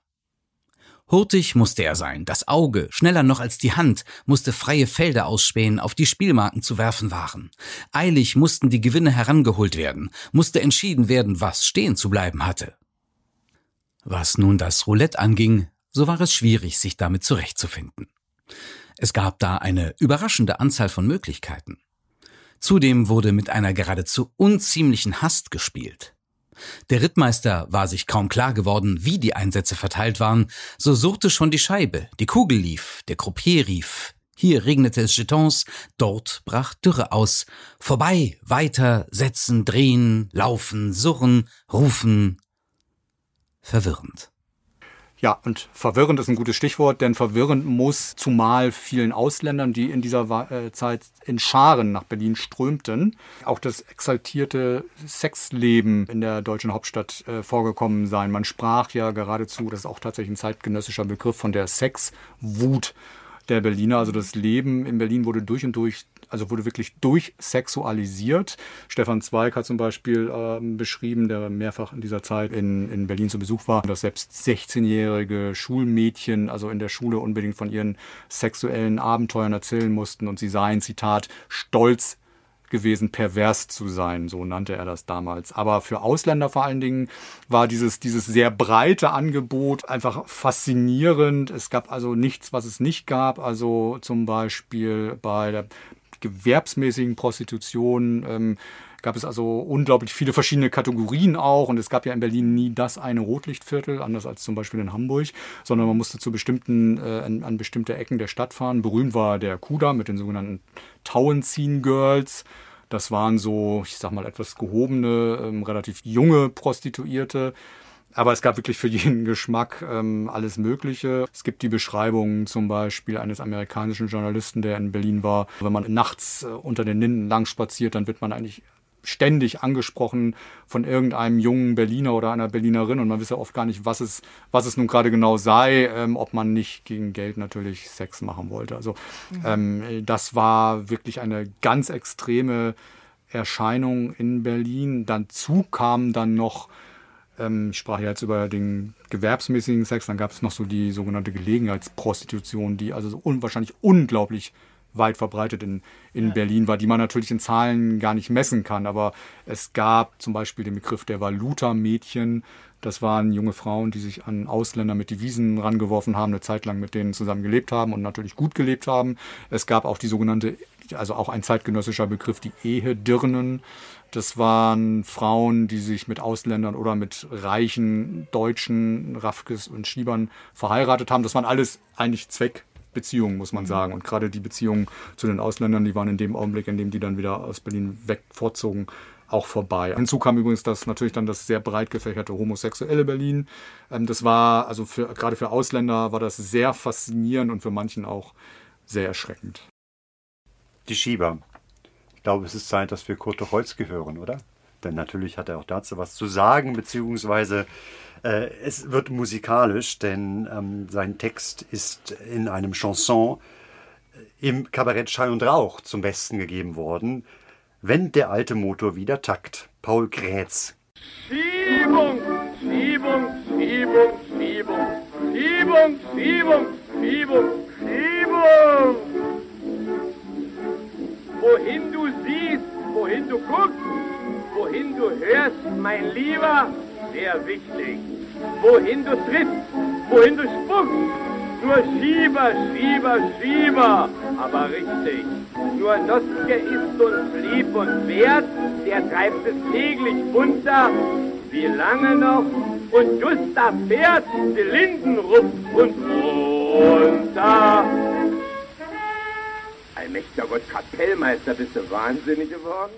H: Hurtig musste er sein, das Auge, schneller noch als die Hand, musste freie Felder ausspähen, auf die Spielmarken zu werfen waren. Eilig mussten die Gewinne herangeholt werden, musste entschieden werden, was stehen zu bleiben hatte. Was nun das Roulette anging, so war es schwierig, sich damit zurechtzufinden. Es gab da eine überraschende Anzahl von Möglichkeiten. Zudem wurde mit einer geradezu unziemlichen Hast gespielt. Der Rittmeister war sich kaum klar geworden, wie die Einsätze verteilt waren, so surrte schon die Scheibe, die Kugel lief, der Croupier rief. Hier regnete es Jetons, dort brach Dürre aus. Vorbei, weiter, setzen, drehen, laufen, surren, rufen. Verwirrend.
G: Ja, und verwirrend ist ein gutes Stichwort, denn verwirrend muss zumal vielen Ausländern, die in dieser äh, Zeit in Scharen nach Berlin strömten, auch das exaltierte Sexleben in der deutschen Hauptstadt äh, vorgekommen sein. Man sprach ja geradezu, das ist auch tatsächlich ein zeitgenössischer Begriff, von der Sexwut der Berliner. Also das Leben in Berlin wurde durch und durch also wurde wirklich durchsexualisiert. Stefan Zweig hat zum Beispiel äh, beschrieben, der mehrfach in dieser Zeit in, in Berlin zu Besuch war, dass selbst 16-jährige Schulmädchen also in der Schule unbedingt von ihren sexuellen Abenteuern erzählen mussten und sie seien, Zitat, stolz gewesen, pervers zu sein, so nannte er das damals. Aber für Ausländer vor allen Dingen war dieses, dieses sehr breite Angebot einfach faszinierend. Es gab also nichts, was es nicht gab. Also zum Beispiel bei der gewerbsmäßigen Prostitution ähm, gab es also unglaublich viele verschiedene Kategorien auch. Und es gab ja in Berlin nie das eine Rotlichtviertel, anders als zum Beispiel in Hamburg, sondern man musste zu bestimmten, äh, an, an, bestimmte Ecken der Stadt fahren. Berühmt war der Kuda mit den sogenannten Tauenziehen Girls. Das waren so, ich sag mal, etwas gehobene, ähm, relativ junge Prostituierte. Aber es gab wirklich für jeden Geschmack ähm, alles Mögliche. Es gibt die Beschreibung zum Beispiel eines amerikanischen Journalisten, der in Berlin war. Wenn man nachts äh, unter den Linden lang spaziert, dann wird man eigentlich ständig angesprochen von irgendeinem jungen Berliner oder einer Berlinerin und man wisse oft gar nicht, was es, was es nun gerade genau sei, ähm, ob man nicht gegen Geld natürlich Sex machen wollte. Also mhm. ähm, das war wirklich eine ganz extreme Erscheinung in Berlin. Dazu kam dann noch ähm, ich sprach ja jetzt über den gewerbsmäßigen Sex, dann gab es noch so die sogenannte Gelegenheitsprostitution, die also so unwahrscheinlich unglaublich weit verbreitet in, in ja. Berlin war, die man natürlich in Zahlen gar nicht messen kann. Aber es gab zum Beispiel den Begriff der Valuta-Mädchen. Das waren junge Frauen, die sich an Ausländer mit Devisen rangeworfen haben, eine Zeit lang mit denen zusammen gelebt haben und natürlich gut gelebt haben. Es gab auch die sogenannte, also auch ein zeitgenössischer Begriff, die Ehedirnen. Das waren Frauen, die sich mit Ausländern oder mit reichen Deutschen, Raffkes und Schiebern verheiratet haben. Das waren alles eigentlich Zweckbeziehungen, muss man sagen. Und gerade die Beziehungen zu den Ausländern, die waren in dem Augenblick, in dem die dann wieder aus Berlin weg vorzogen, auch vorbei. Hinzu kam übrigens das natürlich dann das sehr breit gefächerte homosexuelle Berlin. Ähm, das war, also für, gerade für Ausländer war das sehr faszinierend und für manchen auch sehr erschreckend.
C: Die Schieber, glaube, es ist Zeit, dass wir Kurt Tucholsky hören, oder? Denn natürlich hat er auch dazu was zu sagen, beziehungsweise äh, es wird musikalisch, denn ähm, sein Text ist in einem Chanson äh, im Kabarett Schall und Rauch zum Besten gegeben worden. Wenn der alte Motor wieder takt. Paul Grätz.
A: Schiebung, Schiebung, Schiebung, Schiebung. Schiebung, Schiebung, Schiebung, Schiebung, Schiebung. Wohin du siehst, wohin du guckst, wohin du hörst, mein Lieber, sehr wichtig. Wohin du trittst, wohin du spuckst, nur Schieber, Schieber, Schieber, aber richtig. Nur Noske ist und blieb und wert, der treibt es täglich bunter. Wie lange noch? Und Gustav fährt die Linden rupft und runter. Allmächtiger Gott, Kapellmeister, bist du wahnsinnig geworden?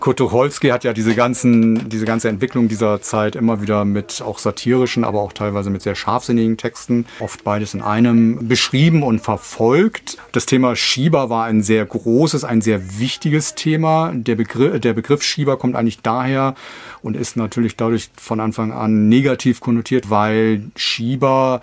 G: Kurt Tucholsky hat ja diese ganzen, diese ganze Entwicklung dieser Zeit immer wieder mit auch satirischen, aber auch teilweise mit sehr scharfsinnigen Texten, oft beides in einem, beschrieben und verfolgt. Das Thema Schieber war ein sehr großes, ein sehr wichtiges Thema. Der Begriff, der Begriff Schieber kommt eigentlich daher und ist natürlich dadurch von Anfang an negativ konnotiert, weil Schieber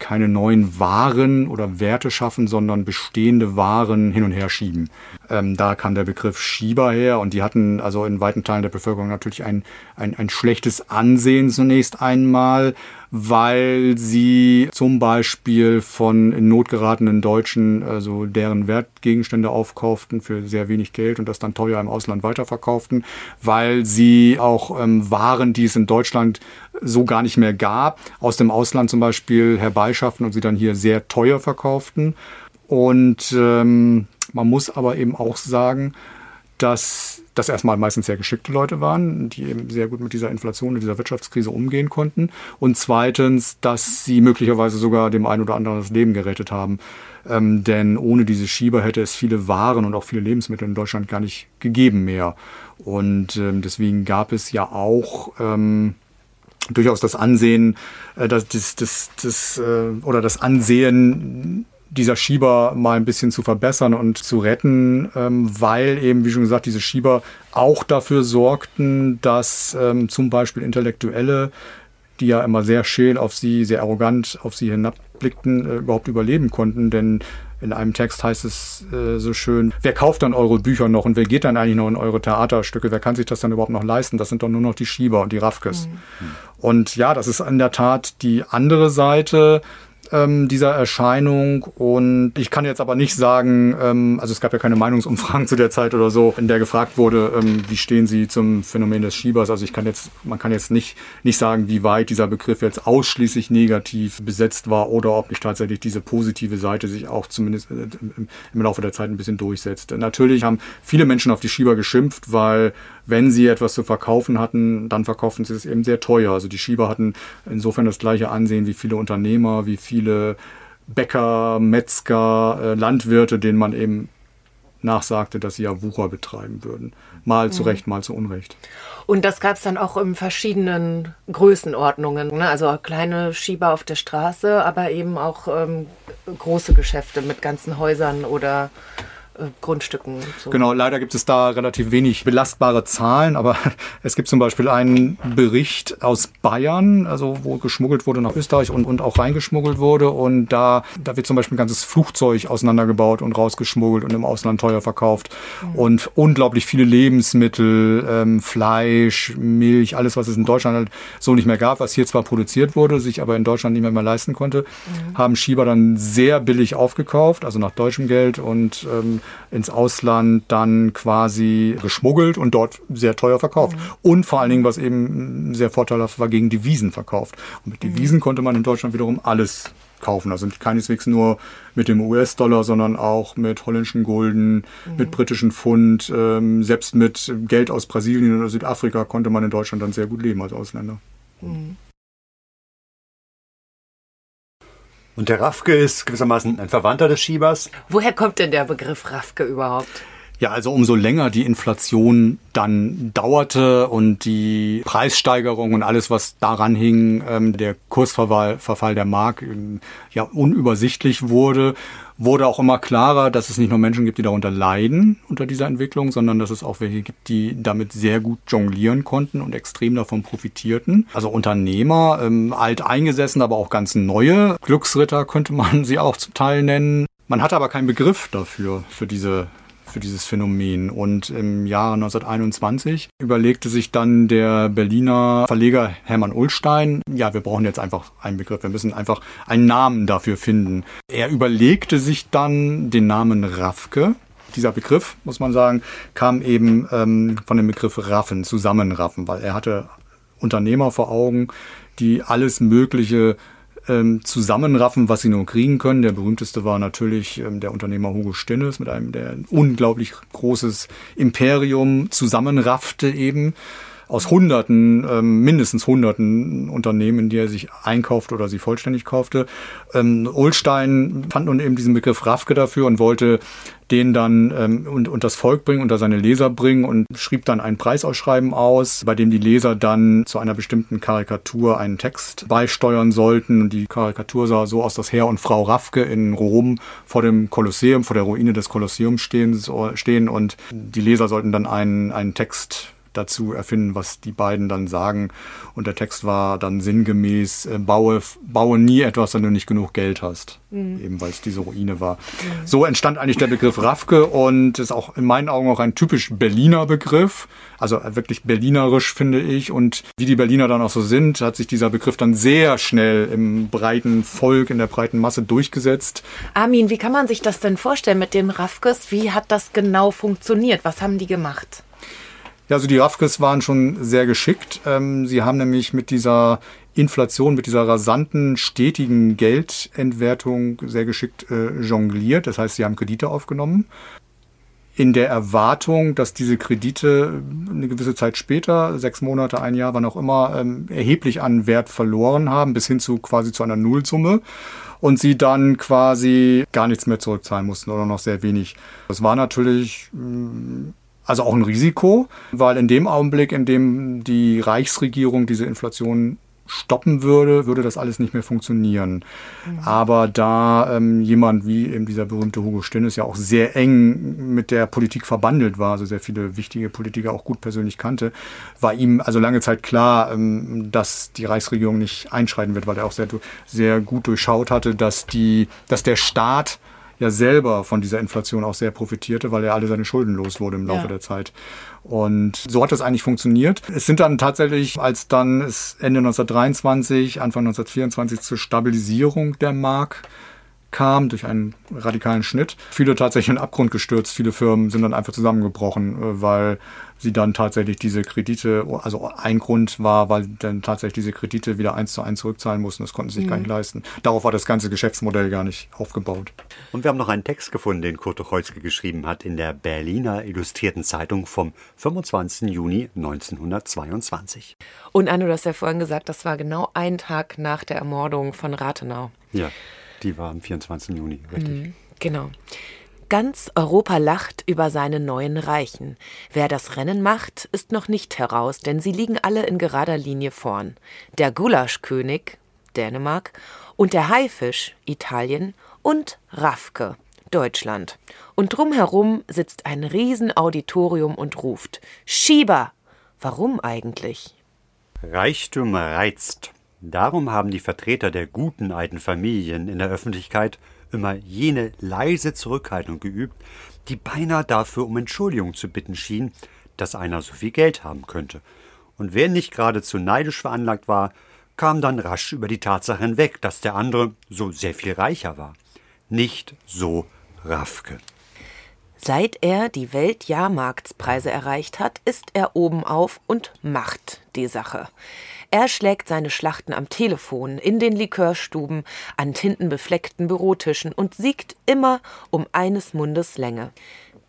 G: keine neuen Waren oder Werte schaffen, sondern bestehende Waren hin und her schieben. Ähm, da kam der Begriff Schieber her und die hatten also in weiten Teilen der Bevölkerung natürlich ein, ein, ein schlechtes Ansehen zunächst einmal, weil sie zum Beispiel von in Not geratenen Deutschen also deren Wertgegenstände aufkauften für sehr wenig Geld und das dann teuer im Ausland weiterverkauften, weil sie auch ähm, Waren, die es in Deutschland so gar nicht mehr gab, aus dem Ausland zum Beispiel herbeischafften und sie dann hier sehr teuer verkauften. Und ähm, man muss aber eben auch sagen, dass das erstmal meistens sehr geschickte Leute waren, die eben sehr gut mit dieser Inflation und dieser Wirtschaftskrise umgehen konnten. Und zweitens, dass sie möglicherweise sogar dem einen oder anderen das Leben gerettet haben. Ähm, denn ohne diese Schieber hätte es viele Waren und auch viele Lebensmittel in Deutschland gar nicht gegeben mehr. Und ähm, deswegen gab es ja auch ähm, durchaus das Ansehen, äh, das, das, das, das äh, oder das Ansehen dieser Schieber mal ein bisschen zu verbessern und zu retten, ähm, weil eben, wie schon gesagt, diese Schieber auch dafür sorgten, dass ähm, zum Beispiel Intellektuelle, die ja immer sehr scheel auf sie, sehr arrogant auf sie hinabblickten, äh, überhaupt überleben konnten. Denn in einem Text heißt es äh, so schön, wer kauft dann eure Bücher noch und wer geht dann eigentlich noch in eure Theaterstücke? Wer kann sich das dann überhaupt noch leisten? Das sind doch nur noch die Schieber und die Raffkes. Mhm. Und ja, das ist in der Tat die andere Seite ähm, dieser Erscheinung. Und ich kann jetzt aber nicht sagen, ähm, also es gab ja keine Meinungsumfragen zu der Zeit oder so, in der gefragt wurde, ähm, wie stehen Sie zum Phänomen des Schiebers. Also ich kann jetzt, man kann jetzt nicht, nicht sagen, wie weit dieser Begriff jetzt ausschließlich negativ besetzt war oder ob nicht tatsächlich diese positive Seite sich auch zumindest äh, im Laufe der Zeit ein bisschen durchsetzt. Natürlich haben viele Menschen auf die Schieber geschimpft, weil wenn sie etwas zu verkaufen hatten, dann verkauften sie es eben sehr teuer. Also die Schieber hatten insofern das gleiche Ansehen wie viele Unternehmer, wie viele Bäcker, Metzger, äh, Landwirte, denen man eben nachsagte, dass sie ja Wucher betreiben würden. Mal mhm. zu Recht, mal zu Unrecht.
B: Und das gab es dann auch in verschiedenen Größenordnungen. Ne? Also kleine Schieber auf der Straße, aber eben auch ähm, große Geschäfte mit ganzen Häusern oder Grundstücken.
G: So. Genau, leider gibt es da relativ wenig belastbare Zahlen, aber es gibt zum Beispiel einen Bericht aus Bayern, also wo geschmuggelt wurde nach Österreich und, und auch reingeschmuggelt wurde. Und da, da wird zum Beispiel ein ganzes Flugzeug auseinandergebaut und rausgeschmuggelt und im Ausland teuer verkauft. Mhm. Und unglaublich viele Lebensmittel, ähm, Fleisch, Milch, alles, was es in Deutschland halt so nicht mehr gab, was hier zwar produziert wurde, sich aber in Deutschland nicht mehr, mehr leisten konnte, mhm. haben Schieber dann sehr billig aufgekauft, also nach deutschem Geld und ähm, ins Ausland dann quasi geschmuggelt und dort sehr teuer verkauft. Mhm. Und vor allen Dingen, was eben sehr vorteilhaft war, gegen Devisen verkauft. Und mit Devisen mhm. konnte man in Deutschland wiederum alles kaufen. Also keineswegs nur mit dem US-Dollar, sondern auch mit holländischen Gulden, mhm. mit britischen Pfund, ähm, selbst mit Geld aus Brasilien oder Südafrika konnte man in Deutschland dann sehr gut leben als Ausländer. Mhm.
C: Und der Raffke ist gewissermaßen ein Verwandter des Schiebers.
B: Woher kommt denn der Begriff Raffke überhaupt?
G: Ja, also umso länger die Inflation dann dauerte und die Preissteigerung und alles, was daran hing, ähm, der Kursverfall Verfall der Mark ähm, ja unübersichtlich wurde, wurde auch immer klarer, dass es nicht nur Menschen gibt, die darunter leiden unter dieser Entwicklung, sondern dass es auch welche gibt, die damit sehr gut jonglieren konnten und extrem davon profitierten. Also Unternehmer, ähm, alt eingesessen, aber auch ganz neue Glücksritter könnte man sie auch zum Teil nennen. Man hatte aber keinen Begriff dafür, für diese für dieses Phänomen. Und im Jahre 1921 überlegte sich dann der Berliner Verleger Hermann Ullstein, ja, wir brauchen jetzt einfach einen Begriff, wir müssen einfach einen Namen dafür finden. Er überlegte sich dann den Namen Raffke. Dieser Begriff, muss man sagen, kam eben ähm, von dem Begriff Raffen, zusammenraffen, weil er hatte Unternehmer vor Augen, die alles Mögliche ähm, zusammenraffen, was sie nur kriegen können. Der berühmteste war natürlich ähm, der Unternehmer Hugo Stinnes mit einem, der ein unglaublich großes Imperium zusammenraffte eben aus Hunderten, ähm, mindestens Hunderten Unternehmen, die er sich einkaufte oder sie vollständig kaufte. Ähm, Ulstein fand nun eben diesen Begriff Raffke dafür und wollte den dann ähm, und, und das Volk bringen, unter seine Leser bringen und schrieb dann ein Preisausschreiben aus, bei dem die Leser dann zu einer bestimmten Karikatur einen Text beisteuern sollten. Und die Karikatur sah so aus, dass Herr und Frau Raffke in Rom vor dem Kolosseum, vor der Ruine des Kolosseums stehen, stehen und die Leser sollten dann einen, einen Text dazu erfinden, was die beiden dann sagen. Und der Text war dann sinngemäß, äh, baue, baue nie etwas, wenn du nicht genug Geld hast. Mhm. Eben weil es diese Ruine war. Mhm. So entstand eigentlich der Begriff Raffke und ist auch in meinen Augen auch ein typisch Berliner Begriff. Also wirklich berlinerisch, finde ich. Und wie die Berliner dann auch so sind, hat sich dieser Begriff dann sehr schnell im breiten Volk, in der breiten Masse durchgesetzt.
B: Armin, wie kann man sich das denn vorstellen mit den Raffkes? Wie hat das genau funktioniert? Was haben die gemacht?
G: Ja, also die Rafkes waren schon sehr geschickt. Ähm, sie haben nämlich mit dieser Inflation, mit dieser rasanten, stetigen Geldentwertung sehr geschickt äh, jongliert. Das heißt, sie haben Kredite aufgenommen. In der Erwartung, dass diese Kredite eine gewisse Zeit später, sechs Monate, ein Jahr, wann auch immer, ähm, erheblich an Wert verloren haben, bis hin zu quasi zu einer Nullsumme und sie dann quasi gar nichts mehr zurückzahlen mussten oder noch sehr wenig. Das war natürlich mm, also auch ein Risiko, weil in dem Augenblick, in dem die Reichsregierung diese Inflation stoppen würde, würde das alles nicht mehr funktionieren. Mhm. Aber da ähm, jemand wie eben dieser berühmte Hugo Stinnes ja auch sehr eng mit der Politik verbandelt war, also sehr viele wichtige Politiker auch gut persönlich kannte, war ihm also lange Zeit klar, ähm, dass die Reichsregierung nicht einschreiten wird, weil er auch sehr, sehr gut durchschaut hatte, dass die, dass der Staat ja selber von dieser Inflation auch sehr profitierte, weil er alle seine Schulden los wurde im Laufe ja. der Zeit. Und so hat das eigentlich funktioniert. Es sind dann tatsächlich, als dann es Ende 1923, Anfang 1924 zur Stabilisierung der Mark kam durch einen radikalen Schnitt. Viele tatsächlich in den Abgrund gestürzt, viele Firmen sind dann einfach zusammengebrochen, äh, weil sie dann tatsächlich diese Kredite, also ein Grund war, weil dann tatsächlich diese Kredite wieder eins zu eins zurückzahlen mussten. Das konnten sie sich mhm. gar nicht mhm. leisten. Darauf war das ganze Geschäftsmodell gar nicht aufgebaut.
C: Und wir haben noch einen Text gefunden, den Kurt Tucholsky geschrieben hat in der Berliner Illustrierten Zeitung vom 25. Juni 1922.
B: Und Anno, du hast ja vorhin gesagt, das war genau ein Tag nach der Ermordung von Rathenau.
C: Ja. Die war am 24. Juni, richtig. Mhm,
B: genau. Ganz Europa lacht über seine neuen Reichen. Wer das Rennen macht, ist noch nicht heraus, denn sie liegen alle in gerader Linie vorn. Der Gulaschkönig, Dänemark, und der Haifisch, Italien, und Raffke, Deutschland. Und drumherum sitzt ein Riesenauditorium und ruft: Schieber! Warum eigentlich?
C: Reichtum reizt. Darum haben die Vertreter der guten alten Familien in der Öffentlichkeit immer jene leise Zurückhaltung geübt, die beinahe dafür um Entschuldigung zu bitten schien, dass einer so viel Geld haben könnte. Und wer nicht geradezu neidisch veranlagt war, kam dann rasch über die Tatsache hinweg, dass der andere so sehr viel reicher war. Nicht so Raffke.
B: Seit er die Weltjahrmarktspreise erreicht hat, ist er oben auf und macht die Sache. Er schlägt seine Schlachten am Telefon, in den Likörstuben, an tintenbefleckten Bürotischen und siegt immer um eines Mundes Länge.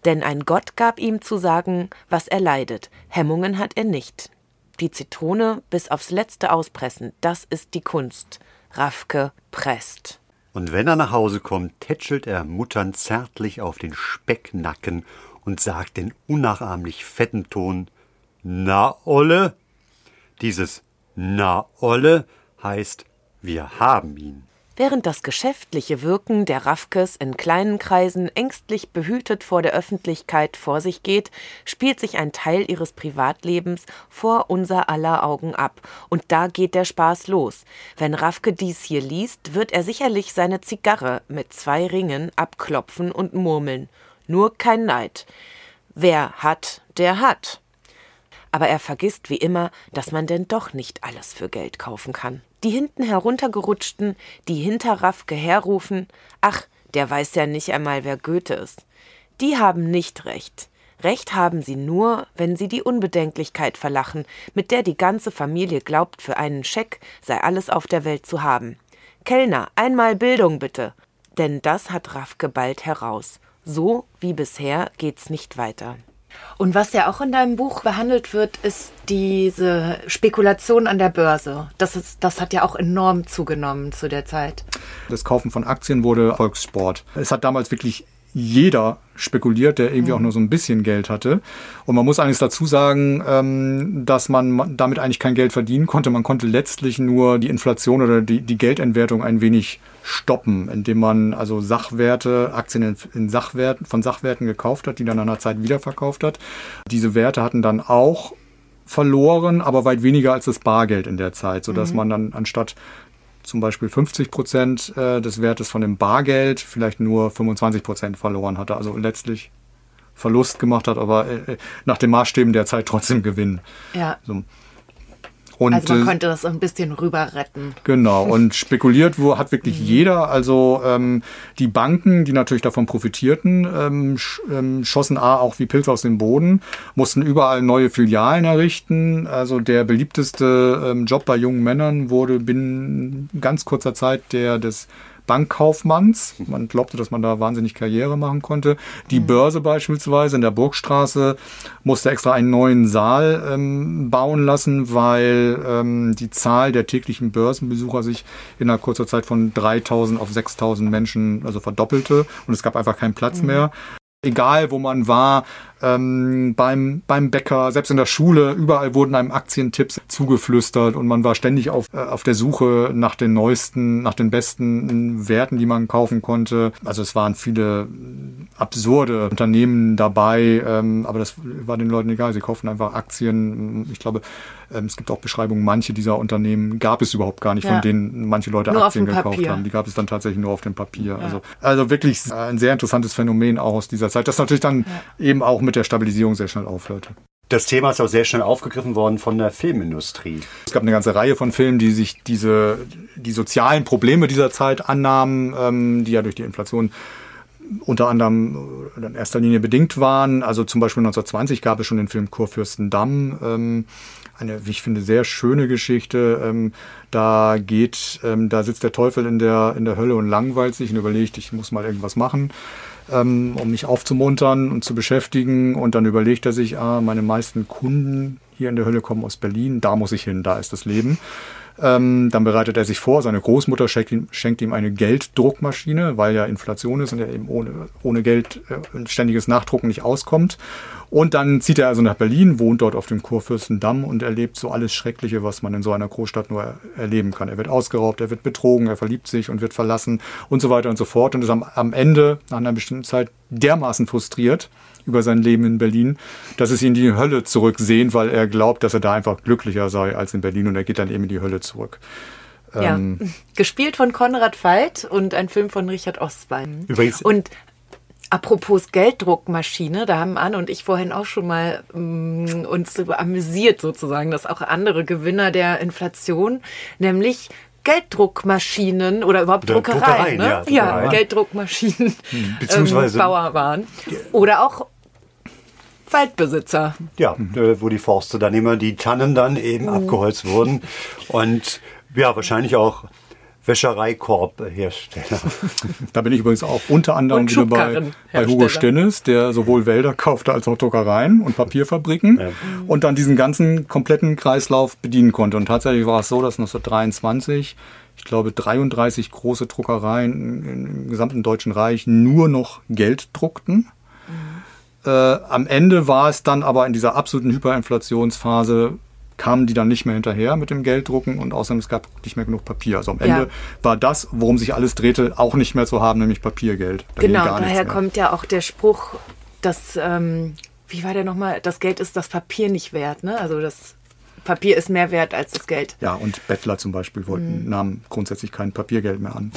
B: Denn ein Gott gab ihm zu sagen, was er leidet. Hemmungen hat er nicht. Die Zitrone bis aufs Letzte auspressen, das ist die Kunst. Raffke presst.
C: Und wenn er nach Hause kommt, tätschelt er Muttern zärtlich auf den Specknacken und sagt in unnachahmlich fetten Ton: Na, Olle? Dieses na, Olle heißt, wir haben ihn.
B: Während das geschäftliche Wirken der Raffkes in kleinen Kreisen ängstlich behütet vor der Öffentlichkeit vor sich geht, spielt sich ein Teil ihres Privatlebens vor unser aller Augen ab. Und da geht der Spaß los. Wenn Raffke dies hier liest, wird er sicherlich seine Zigarre mit zwei Ringen abklopfen und murmeln. nur kein Neid. Wer hat, der hat. Aber er vergisst wie immer, dass man denn doch nicht alles für Geld kaufen kann. Die hinten heruntergerutschten, die hinter Raffke herrufen, ach, der weiß ja nicht einmal, wer Goethe ist. Die haben nicht recht. Recht haben sie nur, wenn sie die Unbedenklichkeit verlachen, mit der die ganze Familie glaubt, für einen Scheck sei alles auf der Welt zu haben. Kellner, einmal Bildung bitte. Denn das hat Raffke bald heraus. So wie bisher geht's nicht weiter.
I: Und was ja auch in deinem Buch behandelt wird, ist diese Spekulation an der Börse. Das, ist, das hat ja auch enorm zugenommen zu der Zeit.
G: Das Kaufen von Aktien wurde Volkssport. Es hat damals wirklich jeder spekuliert, der irgendwie mhm. auch nur so ein bisschen Geld hatte. Und man muss eigentlich dazu sagen, ähm, dass man damit eigentlich kein Geld verdienen konnte. Man konnte letztlich nur die Inflation oder die, die Geldentwertung ein wenig stoppen, indem man also Sachwerte, Aktien in, in Sachwerten, von Sachwerten gekauft hat, die dann nach einer Zeit wiederverkauft hat. Diese Werte hatten dann auch verloren, aber weit weniger als das Bargeld in der Zeit, sodass mhm. man dann anstatt zum Beispiel 50 Prozent äh, des Wertes von dem Bargeld vielleicht nur 25 Prozent verloren hatte. Also letztlich Verlust gemacht hat, aber äh, nach den Maßstäben der Zeit trotzdem Gewinn.
I: Ja. So. Und, also man könnte das ein bisschen rüber retten.
G: Genau, und spekuliert wo hat wirklich mhm. jeder. Also ähm, die Banken, die natürlich davon profitierten, ähm, sch ähm, schossen A auch wie Pilze aus dem Boden, mussten überall neue Filialen errichten. Also der beliebteste ähm, Job bei jungen Männern wurde binnen ganz kurzer Zeit der des Bankkaufmanns. Man glaubte, dass man da wahnsinnig Karriere machen konnte. Die mhm. Börse beispielsweise in der Burgstraße musste extra einen neuen Saal ähm, bauen lassen, weil ähm, die Zahl der täglichen Börsenbesucher sich innerhalb kurzer Zeit von 3000 auf 6000 Menschen also verdoppelte und es gab einfach keinen Platz mhm. mehr. Egal, wo man war, ähm, beim, beim Bäcker, selbst in der Schule, überall wurden einem Aktientipps zugeflüstert und man war ständig auf, äh, auf der Suche nach den neuesten, nach den besten Werten, die man kaufen konnte. Also es waren viele absurde Unternehmen dabei, ähm, aber das war den Leuten egal. Sie kauften einfach Aktien. Ich glaube, ähm, es gibt auch Beschreibungen, manche dieser Unternehmen gab es überhaupt gar nicht, ja. von denen manche Leute nur Aktien gekauft Papier. haben. Die gab es dann tatsächlich nur auf dem Papier. Ja. Also, also wirklich ein sehr interessantes Phänomen auch aus dieser Zeit, das natürlich dann ja. eben auch mit der Stabilisierung sehr schnell aufhörte.
C: Das Thema ist auch sehr schnell aufgegriffen worden von der Filmindustrie.
G: Es gab eine ganze Reihe von Filmen, die sich diese, die sozialen Probleme dieser Zeit annahmen, ähm, die ja durch die Inflation unter anderem in erster Linie bedingt waren. Also zum Beispiel 1920 gab es schon den Film Kurfürstendamm. Ähm, eine, wie ich finde, sehr schöne Geschichte. Ähm, da geht, ähm, da sitzt der Teufel in der, in der Hölle und langweilt sich und überlegt, ich muss mal irgendwas machen, ähm, um mich aufzumuntern und zu beschäftigen. Und dann überlegt er sich, ah, meine meisten Kunden hier in der Hölle kommen aus Berlin, da muss ich hin, da ist das Leben. Ähm, dann bereitet er sich vor, seine Großmutter schenkt ihm, schenkt ihm, eine Gelddruckmaschine, weil ja Inflation ist und er eben ohne, ohne Geld äh, ständiges Nachdrucken nicht auskommt. Und dann zieht er also nach Berlin, wohnt dort auf dem Kurfürstendamm und erlebt so alles Schreckliche, was man in so einer Großstadt nur erleben kann. Er wird ausgeraubt, er wird betrogen, er verliebt sich und wird verlassen und so weiter und so fort und ist am, am Ende, nach einer bestimmten Zeit, dermaßen frustriert, über sein Leben in Berlin, dass es ihn in die Hölle zurücksehen, weil er glaubt, dass er da einfach glücklicher sei als in Berlin und er geht dann eben in die Hölle zurück.
I: Ja. Ähm, Gespielt von Konrad Veit und ein Film von Richard Ostwein. Übrigens. Und Apropos Gelddruckmaschine, da haben Anne und ich vorhin auch schon mal mm, uns amüsiert sozusagen, dass auch andere Gewinner der Inflation, nämlich Gelddruckmaschinen oder überhaupt Druckereien, Druckereien ne? ja, Druckereien. ja, Gelddruckmaschinen hm, Beziehungsweise, ähm, Bauer waren. Oder auch Waldbesitzer.
C: Ja, äh, wo die Forste dann immer die Tannen dann eben mhm. abgeholzt wurden. Und ja, wahrscheinlich auch Wäschereikorbhersteller.
G: Da bin ich übrigens auch unter anderem wieder bei, bei Hugo Stennes, der sowohl Wälder kaufte als auch Druckereien und Papierfabriken ja. und dann diesen ganzen kompletten Kreislauf bedienen konnte. Und tatsächlich war es so, dass 1923 ich glaube, 33 große Druckereien im gesamten Deutschen Reich nur noch Geld druckten. Mhm. Äh, am Ende war es dann aber in dieser absoluten Hyperinflationsphase kamen die dann nicht mehr hinterher mit dem Gelddrucken und außerdem es gab nicht mehr genug Papier. Also am ja. Ende war das, worum sich alles drehte, auch nicht mehr zu haben, nämlich Papiergeld.
I: Da genau, daher kommt ja auch der Spruch, dass, ähm, wie war der nochmal, das Geld ist das Papier nicht wert, ne? Also das Papier ist mehr wert als das Geld.
G: Ja, und Bettler zum Beispiel wollten, mhm. nahmen grundsätzlich kein Papiergeld mehr an.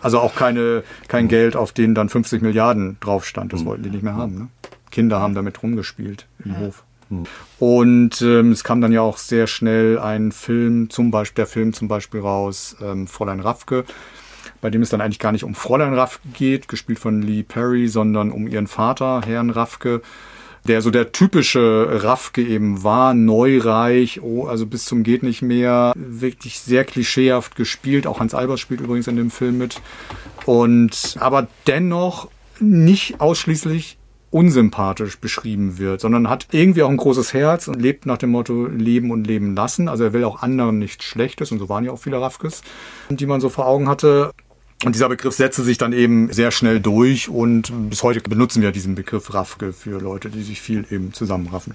G: Also auch keine, kein Geld, auf denen dann 50 Milliarden drauf stand. Das wollten die nicht mehr haben. Ne? Kinder haben damit rumgespielt im Hof. Und ähm, es kam dann ja auch sehr schnell ein Film, zum Beispiel der Film zum Beispiel raus, ähm, Fräulein Raffke, bei dem es dann eigentlich gar nicht um Fräulein Raffke geht, gespielt von Lee Perry, sondern um ihren Vater, Herrn Raffke, der so der typische Raffke eben war, neureich, oh, also bis zum geht nicht mehr, wirklich sehr klischeehaft gespielt. Auch Hans Albers spielt übrigens in dem Film mit. Und aber dennoch nicht ausschließlich unsympathisch beschrieben wird, sondern hat irgendwie auch ein großes Herz und lebt nach dem Motto Leben und Leben lassen. Also er will auch anderen nichts Schlechtes und so waren ja auch viele Raffkes, die man so vor Augen hatte. Und dieser Begriff setzte sich dann eben sehr schnell durch und bis heute benutzen wir diesen Begriff Raffke für Leute, die sich viel eben zusammenraffen.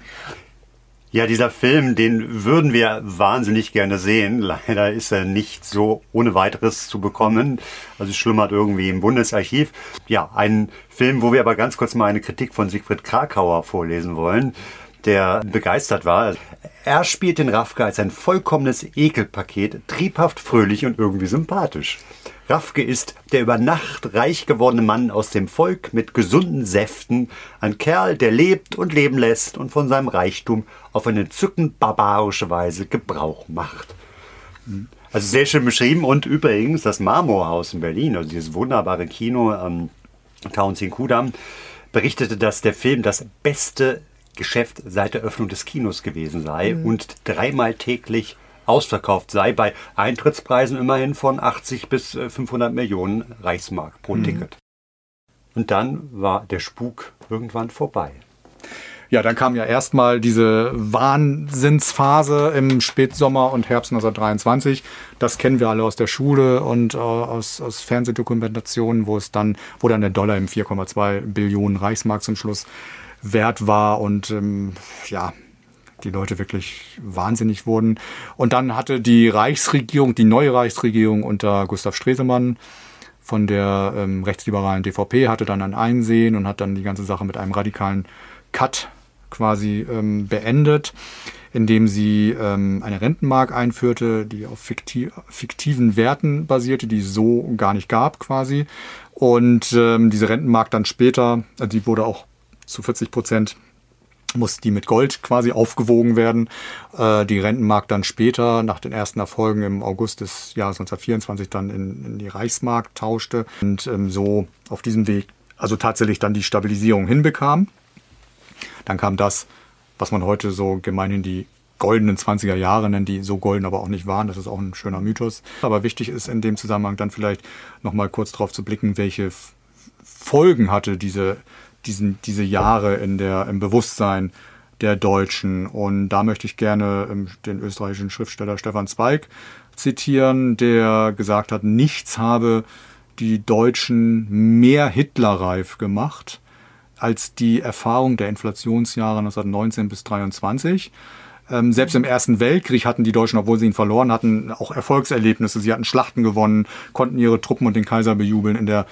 C: Ja, dieser Film, den würden wir wahnsinnig gerne sehen. Leider ist er nicht so ohne weiteres zu bekommen. Also schlummert irgendwie im Bundesarchiv. Ja, ein Film, wo wir aber ganz kurz mal eine Kritik von Siegfried Krakauer vorlesen wollen, der begeistert war. Er spielt den Raffke als ein vollkommenes Ekelpaket, triebhaft, fröhlich und irgendwie sympathisch. Raffke ist der über Nacht reich gewordene Mann aus dem Volk mit gesunden Säften, ein Kerl, der lebt und leben lässt und von seinem Reichtum auf eine entzückend barbarische Weise Gebrauch macht. Also sehr schön beschrieben und übrigens das Marmorhaus in Berlin, also dieses wunderbare Kino am Tauentzien Kudamm, berichtete, dass der Film das beste Geschäft seit der Öffnung des Kinos gewesen sei mhm. und dreimal täglich ausverkauft sei, bei Eintrittspreisen immerhin von 80 bis 500 äh, Millionen Reichsmark pro mhm. Ticket. Und dann war der Spuk irgendwann vorbei.
G: Ja, dann kam ja erstmal diese Wahnsinnsphase im Spätsommer und Herbst 1923. Das kennen wir alle aus der Schule und äh, aus, aus Fernsehdokumentationen, wo es dann, wo dann der Dollar im 4,2 Billionen Reichsmark zum Schluss wert war und ähm, ja, die Leute wirklich wahnsinnig wurden. Und dann hatte die Reichsregierung, die neue Reichsregierung unter Gustav Stresemann von der ähm, rechtsliberalen DVP hatte dann ein Einsehen und hat dann die ganze Sache mit einem radikalen Cut quasi ähm, beendet, indem sie ähm, eine Rentenmark einführte, die auf fiktiv, fiktiven Werten basierte, die es so gar nicht gab quasi. Und ähm, diese Rentenmark dann später, also die wurde auch zu 40 Prozent muss die mit Gold quasi aufgewogen werden. Äh, die Rentenmark dann später, nach den ersten Erfolgen im August des Jahres 1924, dann in, in die Reichsmark tauschte und ähm, so auf diesem Weg also tatsächlich dann die Stabilisierung hinbekam. Dann kam das, was man heute so gemeinhin die goldenen 20er Jahre nennt, die so golden aber auch nicht waren. Das ist auch ein schöner Mythos. Aber wichtig ist in dem Zusammenhang dann vielleicht nochmal kurz drauf zu blicken, welche Folgen hatte diese diesen, diese Jahre in der, im Bewusstsein der Deutschen. Und da möchte ich gerne ähm, den österreichischen Schriftsteller Stefan Zweig zitieren, der gesagt hat, nichts habe die Deutschen mehr Hitlerreif gemacht als die Erfahrung der Inflationsjahre 1919 bis 1923. Ähm, selbst im Ersten Weltkrieg hatten die Deutschen, obwohl sie ihn verloren hatten, auch Erfolgserlebnisse. Sie hatten Schlachten gewonnen, konnten ihre Truppen und den Kaiser bejubeln. In der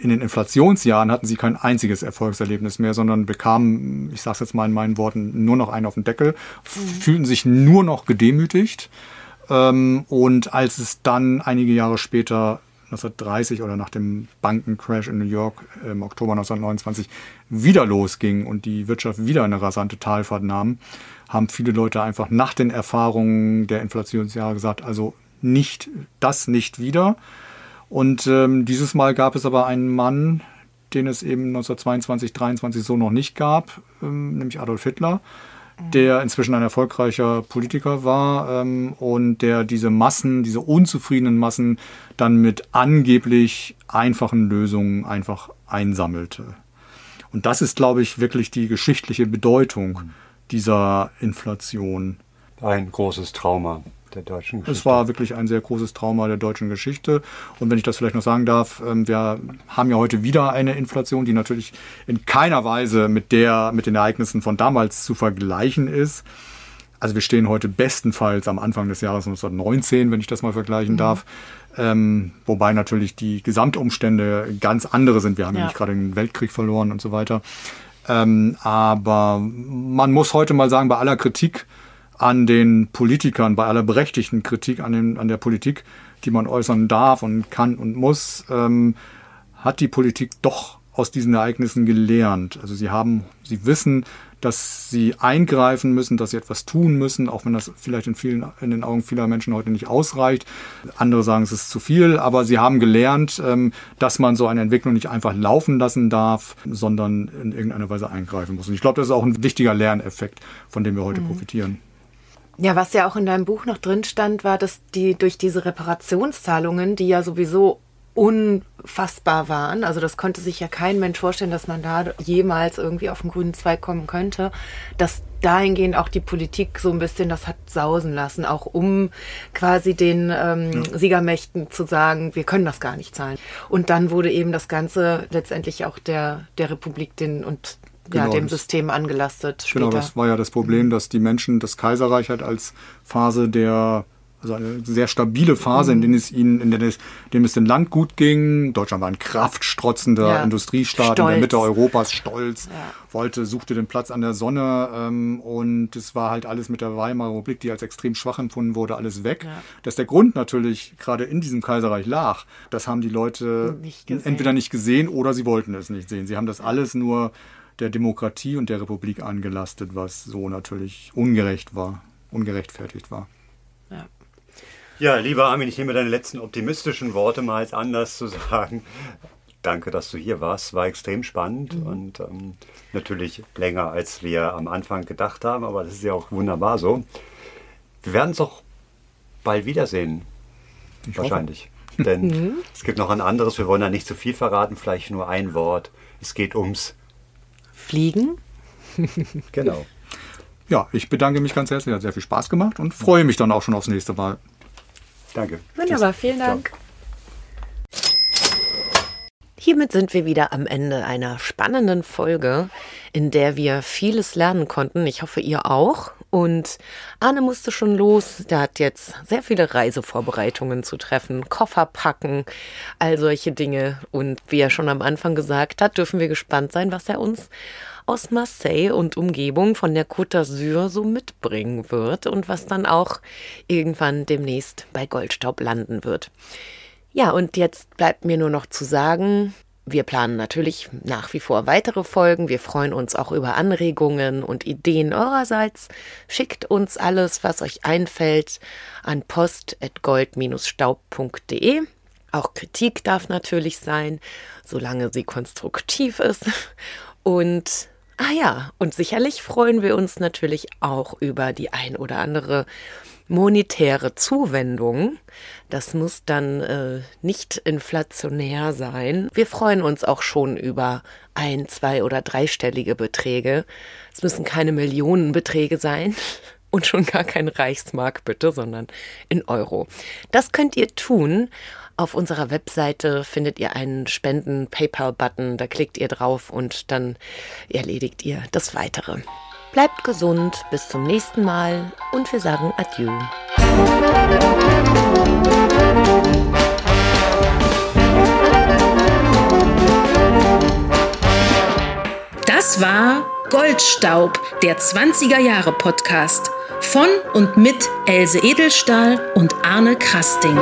G: in den Inflationsjahren hatten sie kein einziges Erfolgserlebnis mehr, sondern bekamen, ich sage es jetzt mal in meinen Worten, nur noch einen auf den Deckel, fühlten sich nur noch gedemütigt. Ähm, und als es dann einige Jahre später 1930 oder nach dem Bankencrash in New York im Oktober 1929 wieder losging und die Wirtschaft wieder eine rasante Talfahrt nahm, haben viele Leute einfach nach den Erfahrungen der Inflationsjahre gesagt, also nicht das nicht wieder. Und ähm, dieses Mal gab es aber einen Mann, den es eben 1922, 23 so noch nicht gab, ähm, nämlich Adolf Hitler, der inzwischen ein erfolgreicher Politiker war ähm, und der diese Massen, diese unzufriedenen Massen dann mit angeblich einfachen Lösungen einfach einsammelte. Und das ist, glaube ich, wirklich die geschichtliche Bedeutung dieser Inflation.
C: Ein großes Trauma der deutschen
G: Geschichte. Es war wirklich ein sehr großes Trauma der deutschen Geschichte. Und wenn ich das vielleicht noch sagen darf, ähm, wir haben ja heute wieder eine Inflation, die natürlich in keiner Weise mit der, mit den Ereignissen von damals zu vergleichen ist. Also wir stehen heute bestenfalls am Anfang des Jahres 1919, wenn ich das mal vergleichen mhm. darf. Ähm, wobei natürlich die Gesamtumstände ganz andere sind. Wir haben ja, ja nicht gerade den Weltkrieg verloren und so weiter. Ähm, aber man muss heute mal sagen, bei aller Kritik an den Politikern, bei aller berechtigten Kritik an, den, an der Politik, die man äußern darf und kann und muss, ähm, hat die Politik doch aus diesen Ereignissen gelernt. Also sie haben, sie wissen, dass sie eingreifen müssen, dass sie etwas tun müssen, auch wenn das vielleicht in vielen, in den Augen vieler Menschen heute nicht ausreicht. Andere sagen, es ist zu viel, aber sie haben gelernt, ähm, dass man so eine Entwicklung nicht einfach laufen lassen darf, sondern in irgendeiner Weise eingreifen muss. Und ich glaube, das ist auch ein wichtiger Lerneffekt, von dem wir heute mhm. profitieren.
I: Ja, was ja auch in deinem Buch noch drin stand, war, dass die durch diese Reparationszahlungen, die ja sowieso unfassbar waren. Also das konnte sich ja kein Mensch vorstellen, dass man da jemals irgendwie auf den grünen Zweig kommen könnte. Dass dahingehend auch die Politik so ein bisschen das hat sausen lassen, auch um quasi den ähm, ja. Siegermächten zu sagen, wir können das gar nicht zahlen. Und dann wurde eben das Ganze letztendlich auch der, der Republik den und ja, genau, dem System angelastet.
G: Genau, später. Genau, das war ja das Problem, dass die Menschen das Kaiserreich halt als Phase der also eine sehr stabile Phase, in der es ihnen, in der es, dem es dem Land gut ging. Deutschland war ein kraftstrotzender ja. Industriestaat stolz. in der Mitte Europas, stolz, ja. wollte, suchte den Platz an der Sonne ähm, und es war halt alles mit der Weimarer Republik, die als extrem schwach empfunden wurde, alles weg. Ja. Dass der Grund natürlich gerade in diesem Kaiserreich lag, das haben die Leute nicht entweder nicht gesehen oder sie wollten es nicht sehen. Sie haben das alles nur der Demokratie und der Republik angelastet, was so natürlich ungerecht war, ungerechtfertigt war.
C: Ja. Ja, lieber Armin, ich nehme deine letzten optimistischen Worte mal als anders zu sagen. Danke, dass du hier warst. War extrem spannend mhm. und ähm, natürlich länger, als wir am Anfang gedacht haben, aber das ist ja auch wunderbar so. Wir werden es auch bald wiedersehen. Ich Wahrscheinlich. Hoffe. Denn mhm. es gibt noch ein anderes, wir wollen da nicht zu viel verraten, vielleicht nur ein Wort. Es geht ums
I: Fliegen.
C: genau.
G: Ja, ich bedanke mich ganz herzlich, hat sehr viel Spaß gemacht und freue mich dann auch schon aufs nächste Mal.
C: Danke.
I: Wunderbar, vielen Dank. Ciao.
B: Hiermit sind wir wieder am Ende einer spannenden Folge, in der wir vieles lernen konnten. Ich hoffe, ihr auch. Und Arne musste schon los. Der hat jetzt sehr viele Reisevorbereitungen zu treffen, Koffer packen, all solche Dinge. Und wie er schon am Anfang gesagt hat, dürfen wir gespannt sein, was er uns aus Marseille und Umgebung von der Côte d'Azur so mitbringen wird und was dann auch irgendwann demnächst bei Goldstaub landen wird. Ja, und jetzt bleibt mir nur noch zu sagen, wir planen natürlich nach wie vor weitere Folgen. Wir freuen uns auch über Anregungen und Ideen eurerseits. Schickt uns alles, was euch einfällt, an post.gold-staub.de. Auch Kritik darf natürlich sein, solange sie konstruktiv ist. Und Ah ja, und sicherlich freuen wir uns natürlich auch über die ein oder andere monetäre Zuwendung. Das muss dann äh, nicht inflationär sein. Wir freuen uns auch schon über ein, zwei oder dreistellige Beträge. Es müssen keine Millionenbeträge sein und schon gar kein Reichsmark bitte, sondern in Euro. Das könnt ihr tun auf unserer Webseite findet ihr einen Spenden-PayPal-Button. Da klickt ihr drauf und dann erledigt ihr das Weitere. Bleibt gesund, bis zum nächsten Mal und wir sagen Adieu.
E: Das war Goldstaub, der 20er Jahre Podcast von und mit Else Edelstahl und Arne Krasting.